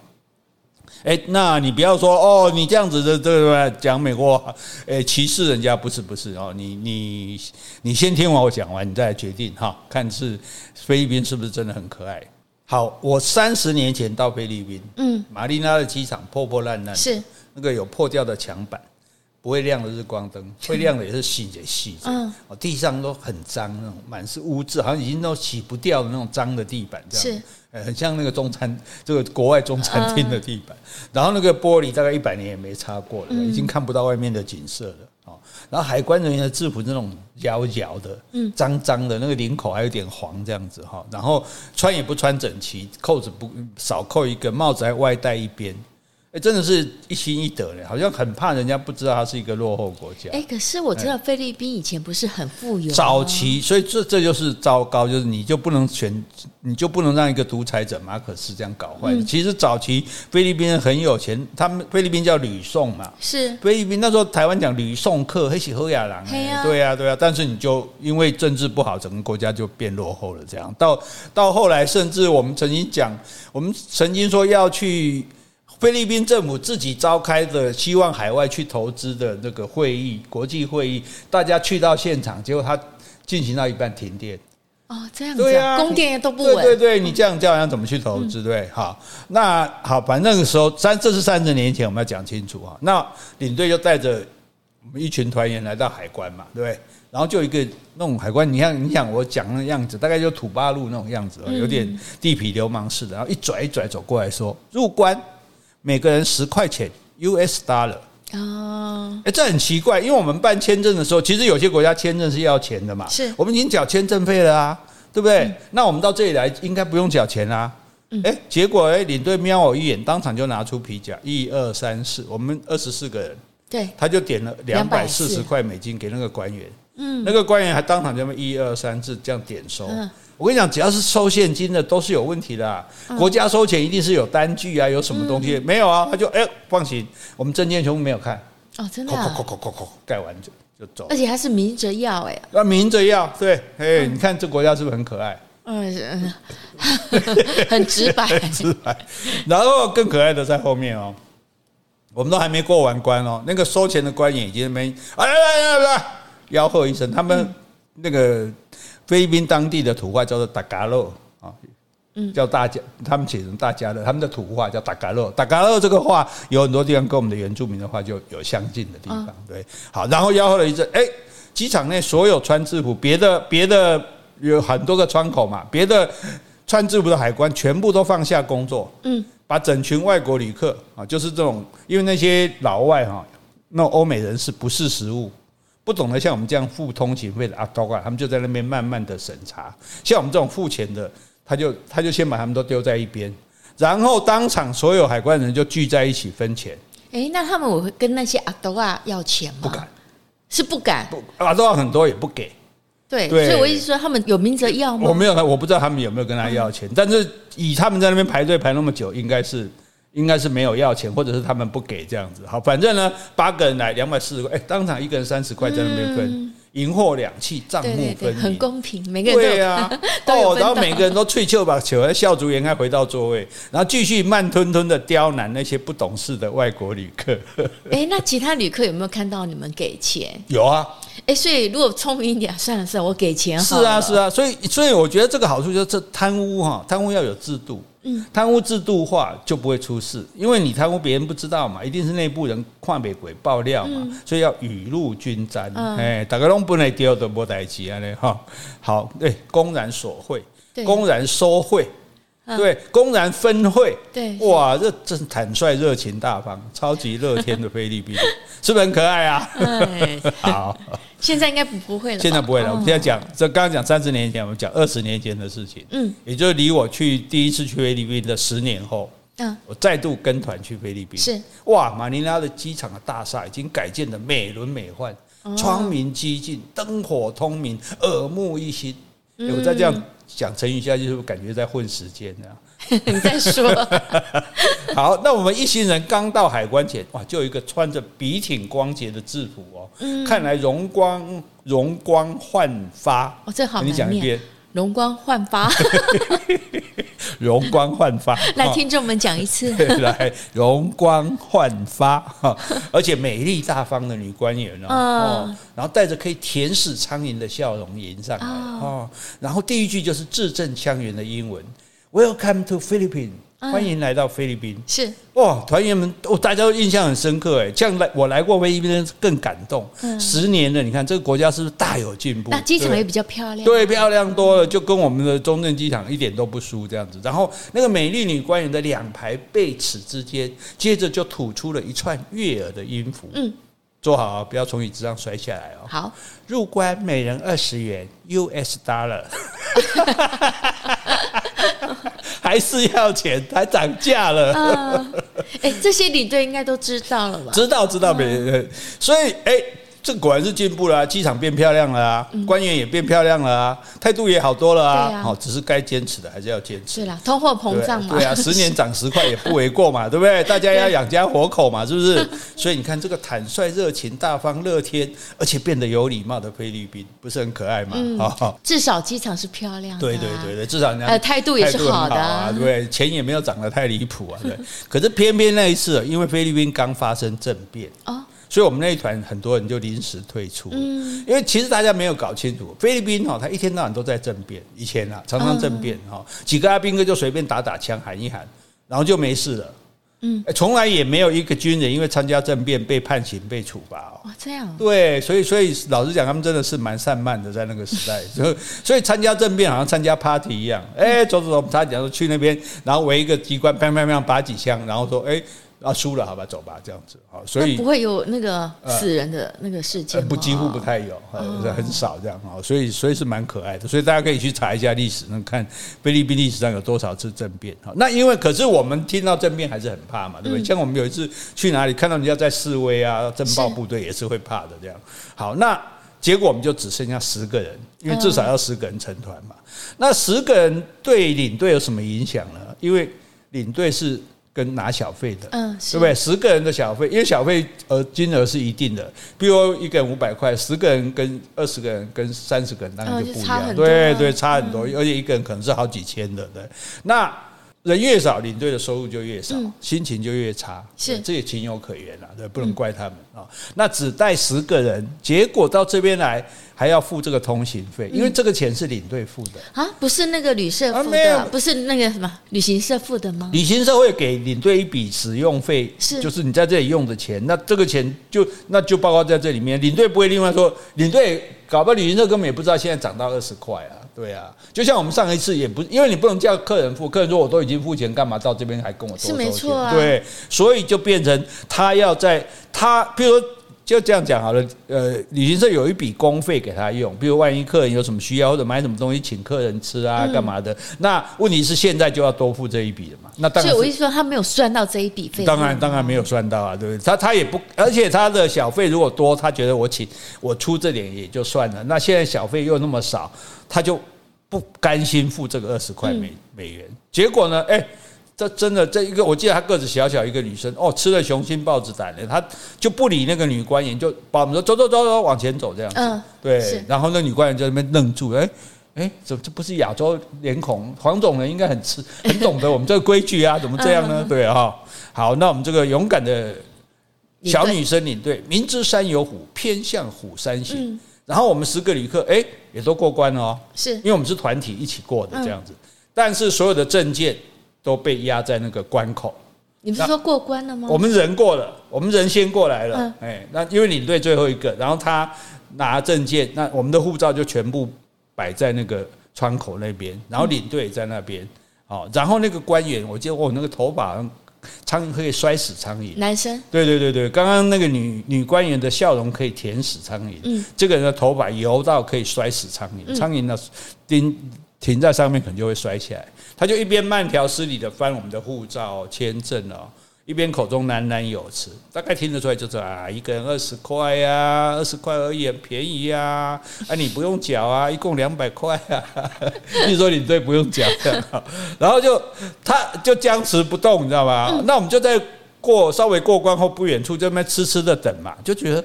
哎，那你不要说哦，你这样子的对不对？讲美国哎歧视人家不是不是哦，你你你先听完我讲完，你再来决定哈，看是菲律宾是不是真的很可爱。好，我三十年前到菲律宾，嗯，马尼拉的机场破破烂烂，是那个有破掉的墙板。不会亮的日光灯，会亮的也是细节细节。嗯，地上都很脏，那种满是污渍，好像已经都洗不掉的那种脏的地板，这样是，很像那个中餐，这个国外中餐厅的地板。然后那个玻璃大概一百年也没擦过了，已经看不到外面的景色了。然后海关人员的制服那种摇摇的，嗯，脏脏的，那个领口还有点黄这样子哈。然后穿也不穿整齐，扣子不少扣一个，帽子还外戴一边。哎，真的是一心一德嘞，好像很怕人家不知道它是一个落后国家。哎，可是我知道菲律宾以前不是很富有，早期，所以这这就是糟糕，就是你就不能选，你就不能让一个独裁者马可斯这样搞坏。嗯、其实早期菲律宾人很有钱，他们菲律宾叫吕宋嘛，是菲律宾那时候台湾讲吕宋客，黑喜喝亚郎，对呀、啊、对呀、但是你就因为政治不好，整个国家就变落后了。这样到到后来，甚至我们曾经讲，我们曾经说要去。菲律宾政府自己召开的希望海外去投资的那个会议，国际会议，大家去到现场，结果他进行到一半停电。哦，这样子，对啊，供电都不稳。对对对，你这样叫人怎么去投资？对，好，那好，反正那个时候三，这是三十年前，我们要讲清楚啊。那领队就带着我们一群团员来到海关嘛，对不对？然后就一个那种海关，你看，你想我讲那样子，大概就土八路那种样子，有点地痞流氓似的，然后一拽一拽走过来说入关。每个人十块钱，US dollar。哦，哎，这很奇怪，因为我们办签证的时候，其实有些国家签证是要钱的嘛。是，我们已经缴签证费了啊，对不对？嗯、那我们到这里来，应该不用缴钱啊。哎、嗯，结果哎，领队瞄我一眼，当场就拿出皮夹，一二三四，我们二十四个人，对，他就点了两百四十块美金给那个官员。嗯，那个官员还当场就这么一二三四这样点收。嗯我跟你讲，只要是收现金的都是有问题的啊。国家收钱一定是有单据啊，有什么东西没有啊？他就哎，放心，我们证件全部没有看。哦，真的。盖完就就走。而且还是明着要哎。啊，明着要对，哎，你看这国家是不是很可爱？嗯，很直白，很直白。然后更可爱的在后面哦，我们都还没过完关哦，那个收钱的官员已经没哎来来来吆喝一声，他们那个。菲律宾当地的土话叫做达嘎洛啊，叫大家，他们写成大家的，他们的土话叫达嘎洛。达嘎洛这个话有很多地方跟我们的原住民的话就有相近的地方。对，好，然后吆喝了一阵，哎，机场内所有穿制服，别的别的有很多个窗口嘛，别的穿制服的海关全部都放下工作，嗯，把整群外国旅客啊，就是这种，因为那些老外哈，那种欧美人是不识时务。不懂得像我们这样付通勤费的阿多啊，他们就在那边慢慢的审查。像我们这种付钱的，他就他就先把他们都丢在一边，然后当场所有海关人就聚在一起分钱。哎，那他们我会跟那些阿多啊要钱吗？不敢，是不敢。不，阿多很多也不给。对，对所以我一直说，他们有明哲要吗？我没有，我不知道他们有没有跟他要钱，嗯、但是以他们在那边排队排那么久，应该是。应该是没有要钱，或者是他们不给这样子。好，反正呢，八个人来两百四十块，哎，当场一个人三十块在那边分，银货两訖，账目分明，很公平，每个人都对啊，哦，然后每个人都吹球把球，笑逐颜开回到座位，然后继续慢吞吞的刁难那些不懂事的外国旅客。哎，那其他旅客有没有看到你们给钱？有啊。哎，所以如果聪明一点，算了算了，我给钱。是啊是啊，所以所以我觉得这个好处就是这贪污哈，贪污要有制度。嗯，贪污制度化就不会出事，因为你贪污别人不知道嘛，一定是内部人看北鬼爆料嘛，嗯、所以要雨露均沾。哎、嗯，大家拢不能丢的莫代志啊嘞哈。好，对，公然索贿，公然收贿，嗯、对，公然分会，对，哇，这真坦率、热情大方、超级乐天的菲律宾，是不是很可爱啊？哎、好。现在应该不不会了。现在不会了。我们现在讲，这刚刚讲三十年前，我们讲二十年前的事情。嗯，也就是离我去第一次去菲律宾的十年后，嗯，我再度跟团去菲律宾。是哇，马尼拉的机场的大厦已经改建的美轮美奂，窗明几净，灯火通明，耳目一新。我在这样讲成语下去，是不是感觉在混时间呢？你在说。好，那我们一行人刚到海关前，哇，就有一个穿着笔挺光洁的制服哦，嗯、看来容光容光焕发。哦，这好。你讲一遍，容光焕发。容光焕发。来，听众们讲一次。来，容光焕发哈，而且美丽大方的女官员哦，然后带着可以舔死苍蝇的笑容迎上来哦，然后第一句就是字正腔圆的英文：Welcome to Philippines。欢迎来到菲律宾，是哇，团员们我，大家都印象很深刻哎，这样来我来过菲律宾更感动。嗯，十年了，你看这个国家是不是大有进步？那机场也比较漂亮，对，漂亮多了，就跟我们的中正机场一点都不输这样子。然后那个美丽女官员的两排贝齿之间，接着就吐出了一串悦耳的音符。嗯，坐好啊，不要从椅子上摔下来哦。好，入关每人二十元 US dollar。还是要钱，还涨价了。哎、呃，这些领队应该都知道了吧？知道，知道，没、嗯？所以，哎。这果然是进步了啊，机场变漂亮了啊，官员也变漂亮了啊，态度也好多了啊。好，只是该坚持的还是要坚持。通货膨胀嘛。对啊，十年涨十块也不为过嘛，对不对？大家要养家活口嘛，是不是？所以你看这个坦率、热情、大方、乐天，而且变得有礼貌的菲律宾，不是很可爱吗？嗯，至少机场是漂亮的。对对对对，至少人家呃态度也是好的啊，对，钱也没有涨得太离谱啊。对，可是偏偏那一次，因为菲律宾刚发生政变哦。所以，我们那一团很多人就临时退出。嗯，因为其实大家没有搞清楚，菲律宾哈，他一天到晚都在政变。以前啊，常常政变哈，几个阿兵哥就随便打打枪，喊一喊，然后就没事了。嗯，从来也没有一个军人因为参加政变被判刑、被处罚哦。哇，这样。对，所以，所以老实讲，他们真的是蛮散漫的，在那个时代。所以，所以参加政变好像参加 party 一样。哎，走走走，他讲说去那边，然后围一个机关，砰砰砰，拔几枪，然后说，哎。啊，输了，好吧，走吧，这样子，啊，所以不会有那个死人的那个事件，不，几乎不太有，很少这样啊，所以，所以是蛮可爱的，所以大家可以去查一下历史，那看菲律宾历史上有多少次政变，啊，那因为可是我们听到政变还是很怕嘛，对不对？像我们有一次去哪里看到人家在示威啊，政暴部队也是会怕的，这样。好，那结果我们就只剩下十个人，因为至少要十个人成团嘛。那十个人对领队有什么影响呢？因为领队是。跟拿小费的，嗯，对不对？十个人的小费，因为小费呃金额是一定的，比如一个人五百块，十个人跟二十个人跟三十个人当然就不一样，对对，差很多，而且一个人可能是好几千的，对，那。人越少，领队的收入就越少，嗯、心情就越差，是。这也情有可原啊，对，不能怪他们啊。嗯、那只带十个人，结果到这边来还要付这个通行费，因为这个钱是领队付的。啊，不是那个旅社付的，啊、不是那个什么旅行社付的吗？旅行社会给领队一笔使用费，是。就是你在这里用的钱，那这个钱就那就包括在这里面，领队不会另外说，领队搞不好旅行社根本也不知道现在涨到二十块啊。对啊，就像我们上一次也不，因为你不能叫客人付，客人说我都已经付钱，干嘛到这边还跟我多收钱？是没错啊。对，所以就变成他要在他，比如说就这样讲好了，呃，旅行社有一笔公费给他用，比如万一客人有什么需要或者买什么东西请客人吃啊，干嘛的？那问题是现在就要多付这一笔了嘛？那当然，所以我意思说他没有算到这一笔费。当然，当然没有算到啊，对不对？他他也不，而且他的小费如果多，他觉得我请我出这点也就算了。那现在小费又那么少。他就不甘心付这个二十块美美元，结果呢？哎，这真的这一个，我记得她个子小小一个女生哦，吃了雄心豹子胆了，她就不理那个女官员，就把我们说走走走走往前走这样子。嗯，对。然后那女官员在那边愣住，哎哎，这这不是亚洲脸孔，黄种人应该很吃很懂得我们这个规矩啊，怎么这样呢？对哈，好，那我们这个勇敢的小女生领队，明知山有虎，偏向虎山行。然后我们十个旅客，哎，也都过关了哦，是因为我们是团体一起过的这样子，但是所有的证件都被压在那个关口。你不是说过关了吗？我们人过了，我们人先过来了，哎，那因为领队最后一个，然后他拿证件，那我们的护照就全部摆在那个窗口那边，然后领队也在那边，哦，然后那个官员，我记得我那个头发。苍蝇可以摔死苍蝇，男生？对对对对，刚刚那个女女官员的笑容可以舔死苍蝇，嗯，这个人的头发油到可以摔死苍蝇，苍蝇呢叮停在上面可能就会摔起来，他就一边慢条斯理的翻我们的护照签证哦。一边口中喃喃有词，大概听得出来就是啊，一个人二十块呀，二十块而已，很便宜呀，啊，你不用缴啊，一共两百块啊，你说领队不用缴，然后就他就僵持不动，你知道吗？嗯、那我们就在过稍微过关后不远处，就那边痴痴的等嘛，就觉得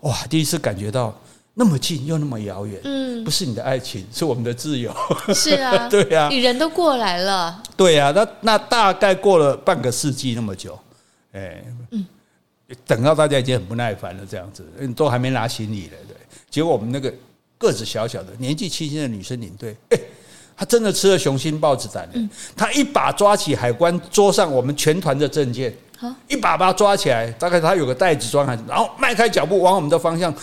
哇，第一次感觉到那么近又那么遥远，嗯，不是你的爱情，是我们的自由。是啊，对啊，你人都过来了。对啊，那那大概过了半个世纪那么久，哎，嗯，等到大家已经很不耐烦了，这样子，都还没拿行李了，对。结果我们那个个子小小的、年纪轻轻的女生领队，哎，她真的吃了雄心豹子胆，嗯，她一把抓起海关桌上我们全团的证件，一把把她抓起来，大概她有个袋子装，然后迈开脚步往我们的方向。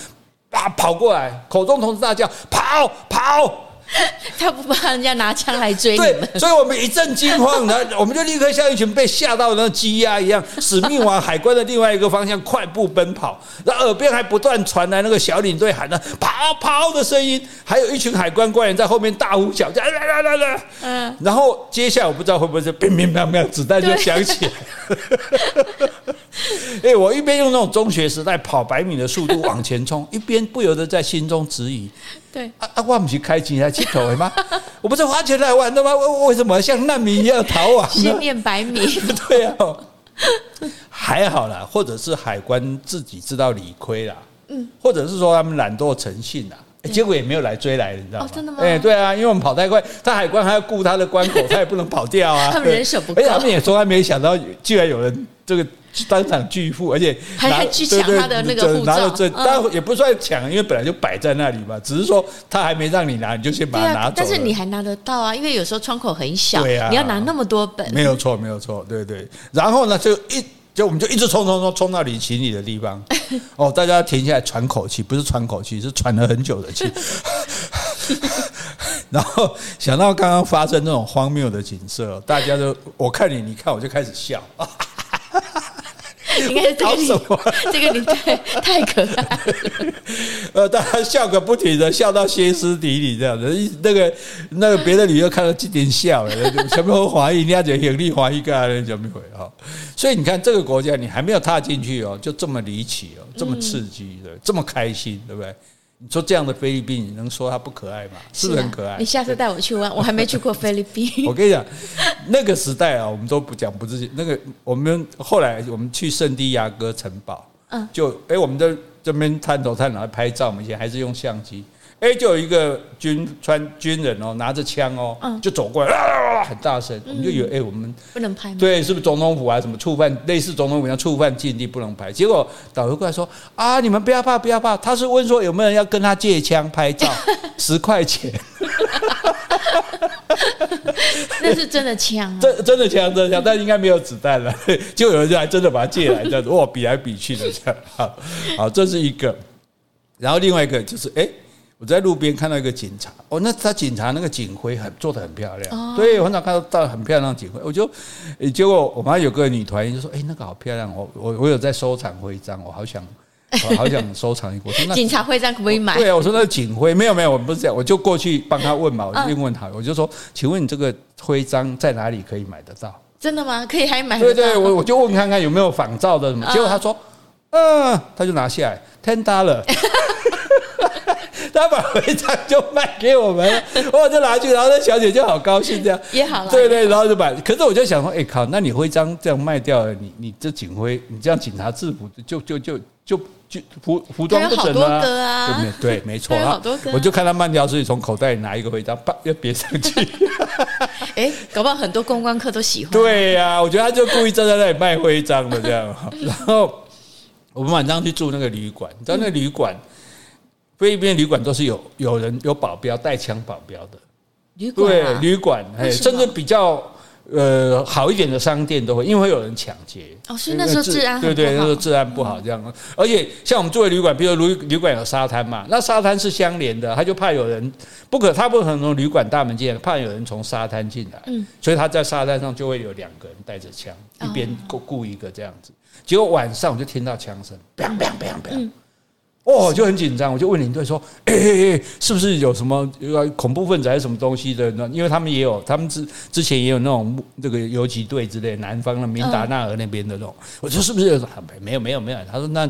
啊！跑过来，口中同时大叫：“跑跑！” 他不怕人家拿枪来追你们，对，所以我们一阵惊慌，然后我们就立刻像一群被吓到的鸡鸭一样，使命往海关的另外一个方向快步奔跑。然后耳边还不断传来那个小领队喊的“跑跑”的声音，还有一群海关官员在后面大呼小叫：“来来来来！”嗯，然后接下来我不知道会不会是乒乒乓乓，子弹就响起来。哎，我一边用那种中学时代跑百米的速度往前冲，一边不由得在心中质疑：对啊啊，我不是开钱来乞讨的吗？我不是花钱来玩的吗？为为什么像难民一样逃亡呢？先练百米，对啊，还好啦，或者是海关自己知道理亏啦，嗯，或者是说他们懒惰成性啦，结果也没有来追来，你知道吗？哦，真的吗？哎，对啊，因为我们跑太快，他海关还要顾他的关口，他也不能跑掉啊。他们人手不够，而且他们也从来没想到，居然有人这个。当场拒付，而且还还去抢他的那个护照，当然也不算抢，因为本来就摆在那里嘛。只是说他还没让你拿，你就先把它拿走。但是你还拿得到啊，因为有时候窗口很小，对啊，你要拿那么多本，没有错，没有错，对对。然后呢，就一就我们就一直冲冲冲冲到你行李的地方。哦，大家停下来喘口气，不是喘口气，是喘了很久的气。然后想到刚刚发生那种荒谬的景色，大家都我看你，你看我就开始笑。应该是这个什么？这个你太太可爱了。呃，大家笑个不停的，笑到歇斯底里这样子。那个那个别的旅游看到这点笑了，什么怀疑？人家就盈利怀疑干了，怎么回哈？所以你看这个国家，你还没有踏进去哦，就这么离奇哦，这么刺激的，这么开心，对不对？你说这样的菲律宾，你能说它不可爱吗？是不是很可爱？你下次带我去玩，我还没去过菲律宾。我跟你讲，那个时代啊，我们都不讲不自信。那个我们后来我们去圣地亚哥城堡，嗯，就哎，我们在这边探头探脑拍照，我们以前还是用相机。哎，就有一个军穿军人哦，拿着枪哦，就走过来，啊，很大声，我们就以为哎，我们不能拍吗？对，是不是总统府啊？什么触犯类似总统府一样触犯禁地不能拍？结果导游过来说啊，你们不要怕，不要怕。他是问说有没有人要跟他借枪拍照，十块钱。那是真的枪，真真的枪，真的枪，但应该没有子弹了。就有人就还真的把它借来，这样子哇，比来比去的这样。好，好，这是一个。然后另外一个就是哎。我在路边看到一个警察，哦，那他警察那个警徽很做的很漂亮，对，我很少看到到很漂亮的警徽。我就，结果我们有个女团员就说：“哎，那个好漂亮，我我我有在收藏徽章，我好想，我好想收藏一个。” 警察徽章可不可以买？对啊，我说那个警徽没有没有，我不是这样，我就过去帮他问嘛，我就问问他，我就说：“请问你这个徽章在哪里可以买得到？”真的吗？可以还买？对对，我我就问看看有没有仿造的什么，结果他说：“嗯，他就拿下来，ten dollar。”他把徽章就卖给我们了，我就拿去，然后那小姐就好高兴，这样也好了。对对，然后就把。可是我就想说，哎靠，那你徽章这样卖掉了，你你这警徽，你这样警察制服就就就就就服服装不整了啊？对，没错啊。我就看他慢条斯理从口袋里拿一个徽章，啪，要别上去。哎，搞不好很多公关客都喜欢。对呀，我觉得他就故意站在那里卖徽章的这样。然后我们晚上去住那个旅馆，你知道那个旅馆。菲律宾旅馆都是有有人有保镖带枪保镖的，旅馆对旅馆，哎，甚至比较呃好一点的商店都会，因为会有人抢劫。哦，所以那时候治安对对，那时候治安不好这样。而且像我们作为旅馆，比如旅旅馆有沙滩嘛，那沙滩是相连的，他就怕有人不可，他不可能从旅馆大门进来，怕有人从沙滩进来。嗯，所以他在沙滩上就会有两个人带着枪，一边雇雇一个这样子。结果晚上我就听到枪声，砰砰砰砰。哦，就很紧张，我就问领队说：“哎哎哎，是不是有什么恐怖分子还是什么东西的呢？因为他们也有，他们之之前也有那种这个游击队之类，南方的明达纳尔那边的那种。我说是不是有？没有没有没有。他说那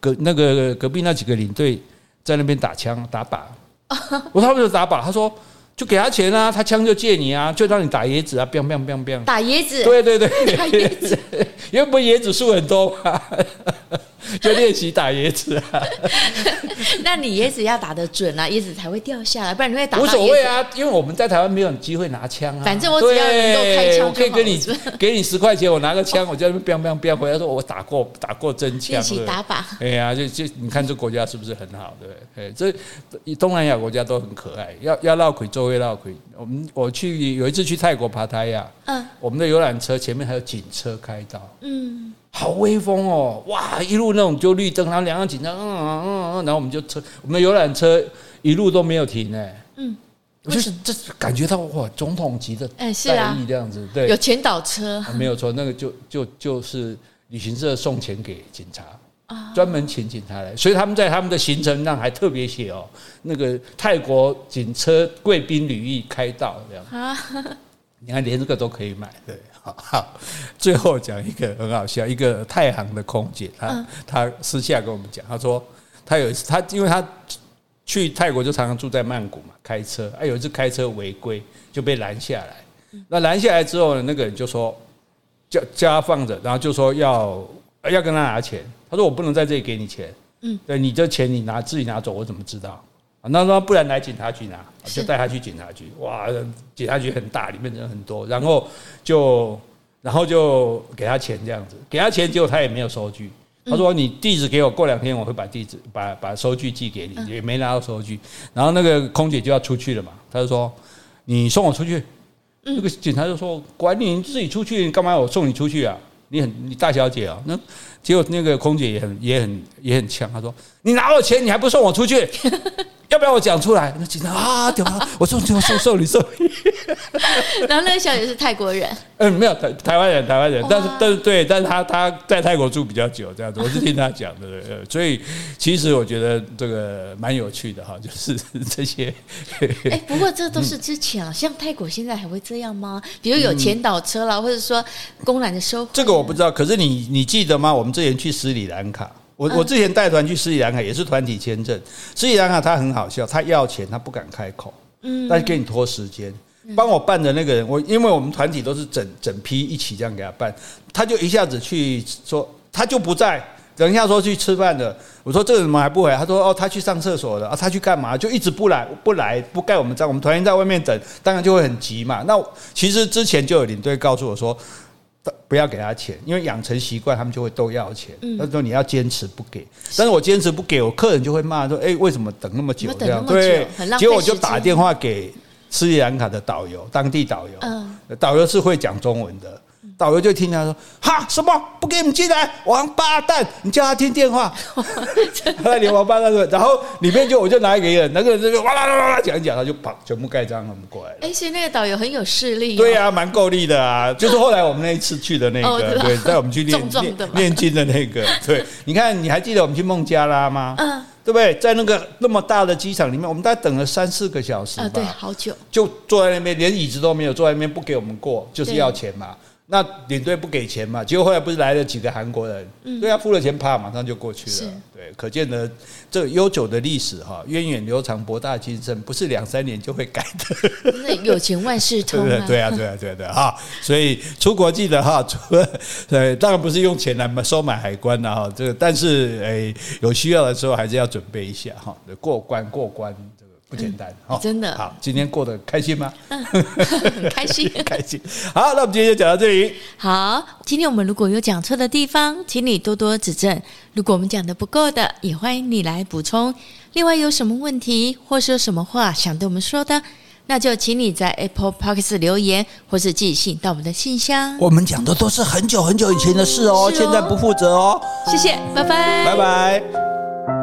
隔那个隔壁那几个领队在那边打枪打靶。我说他们就打靶，他说就给他钱啊，他枪就借你啊，就让你打椰子啊，砰砰砰砰。打椰子？对对对，打椰子，因为不椰子树很多嘛。就练习打椰子啊。那你椰子要打得准啊，椰子才会掉下来，不然你会打。无所谓啊，因为我们在台湾没有机会拿枪啊。反正我只要能够开枪，我可以给你给你十块钱，我拿个枪，我就那边飙飙飙回来，说我打过打过真枪。练习打靶。哎呀，就就你看这国家是不是很好？对，哎，这东南亚国家都很可爱，要要绕轨周围绕轨。我们我去有一次去泰国爬泰亚，嗯，我们的游览车前面还有警车开道，嗯，好威风哦，哇，一路那种就绿灯，然后两个警察，嗯嗯嗯，然后我们就车，我们的游览车一路都没有停呢，嗯，我就是这感觉到哇，总统级的待遇这样子，对，有前导车，没有错，那个就就就是旅行社送钱给警察。专门请警察来，所以他们在他们的行程上还特别写哦，那个泰国警车贵宾旅役开道这样。啊。你看连这个都可以买，对，好，最后讲一个很好笑，一个太行的空姐，她她私下跟我们讲，她说她有一次，她因为她去泰国就常常住在曼谷嘛，开车，啊有一次开车违规就被拦下来，那拦下来之后呢，那个人就说叫叫他放着，然后就说要要跟他拿钱。他说：“我不能在这里给你钱，嗯，对，你这钱你拿自己拿走，我怎么知道？啊，那说不然来警察局拿，就带他去警察局。哇，警察局很大，里面人很多，然后就然后就给他钱这样子，给他钱，结果他也没有收据。他说：你地址给我，过两天我会把地址把把收据寄给你，也没拿到收据。然后那个空姐就要出去了嘛，他就说：你送我出去。那个警察就说：管你，你自己出去，你干嘛我送你出去啊？你很你大小姐啊，那。”结果那个空姐也很也很也很呛，他说：“你拿我钱，你还不送我出去？要不要我讲出来？”那警察啊，对吧？我送送送送你送你。然后那个小姐是泰国人，嗯，没有台台湾人，台湾人，但是但是对，但是他他在泰国住比较久，这样子，我是听他讲的，所以其实我觉得这个蛮有趣的哈，就是这些。哎，不过这都是之前啊，像泰国现在还会这样吗？比如有前导车啦，或者说公然的收费，这个我不知道。可是你你记得吗？我们之前去斯里兰卡。我我之前带团去斯里兰卡也是团体签证，斯里兰卡他很好笑，他要钱他不敢开口，嗯，但是给你拖时间，帮我办的那个人，我因为我们团体都是整整批一起这样给他办，他就一下子去说他就不在，等一下说去吃饭的，我说这个怎么还不回来？他说哦他去上厕所了啊，他去干嘛？就一直不来不来不盖我们章，我们团员在外面等，当然就会很急嘛。那其实之前就有领队告诉我说。不要给他钱，因为养成习惯，他们就会都要钱。他说你要坚持不给，但是我坚持不给，我客人就会骂说：“哎，为什么等那么久？”这样对，结果我就打电话给斯里兰卡的导游，当地导游，导游是会讲中文的。导游就听他说：“哈，什么不给你们进来？王八蛋！你叫他听电话。”他连王八蛋说，然后里面就我就拿一个人，那个人就哇啦啦啦啦讲一讲，他就啪，全部盖章他们过来了。哎，所以那个导游很有势力。对呀，蛮够力的啊！就是后来我们那一次去的那个，对，带我们去念念经的那个。对，你看，你还记得我们去孟加拉吗？嗯，对不对？在那个那么大的机场里面，我们大概等了三四个小时。啊，对，好久。就坐在那边，连椅子都没有，坐在那边不给我们过，就是要钱嘛。那领队不给钱嘛？结果后来不是来了几个韩国人，嗯、对啊，付了钱，啪，马上就过去了。是对，可见呢这悠久的历史哈，源远流长，博大精深，不是两三年就会改的。那有钱万事通啊！对啊，对啊，对啊，对哈。所以出国记得哈，除了对，当然不是用钱来收买海关的哈。这个，但是哎，有需要的时候还是要准备一下哈，过关过关。不简单哦，真的好。今天过得开心吗？嗯，很开心，开心。好，那我们今天就讲到这里。好，今天我们如果有讲错的地方，请你多多指正。如果我们讲的不够的，也欢迎你来补充。另外，有什么问题或是有什么话想对我们说的，那就请你在 Apple Podcast 留言，或是寄信到我们的信箱。我们讲的都是很久很久以前的事哦，哦现在不负责哦。谢谢，拜拜，拜拜。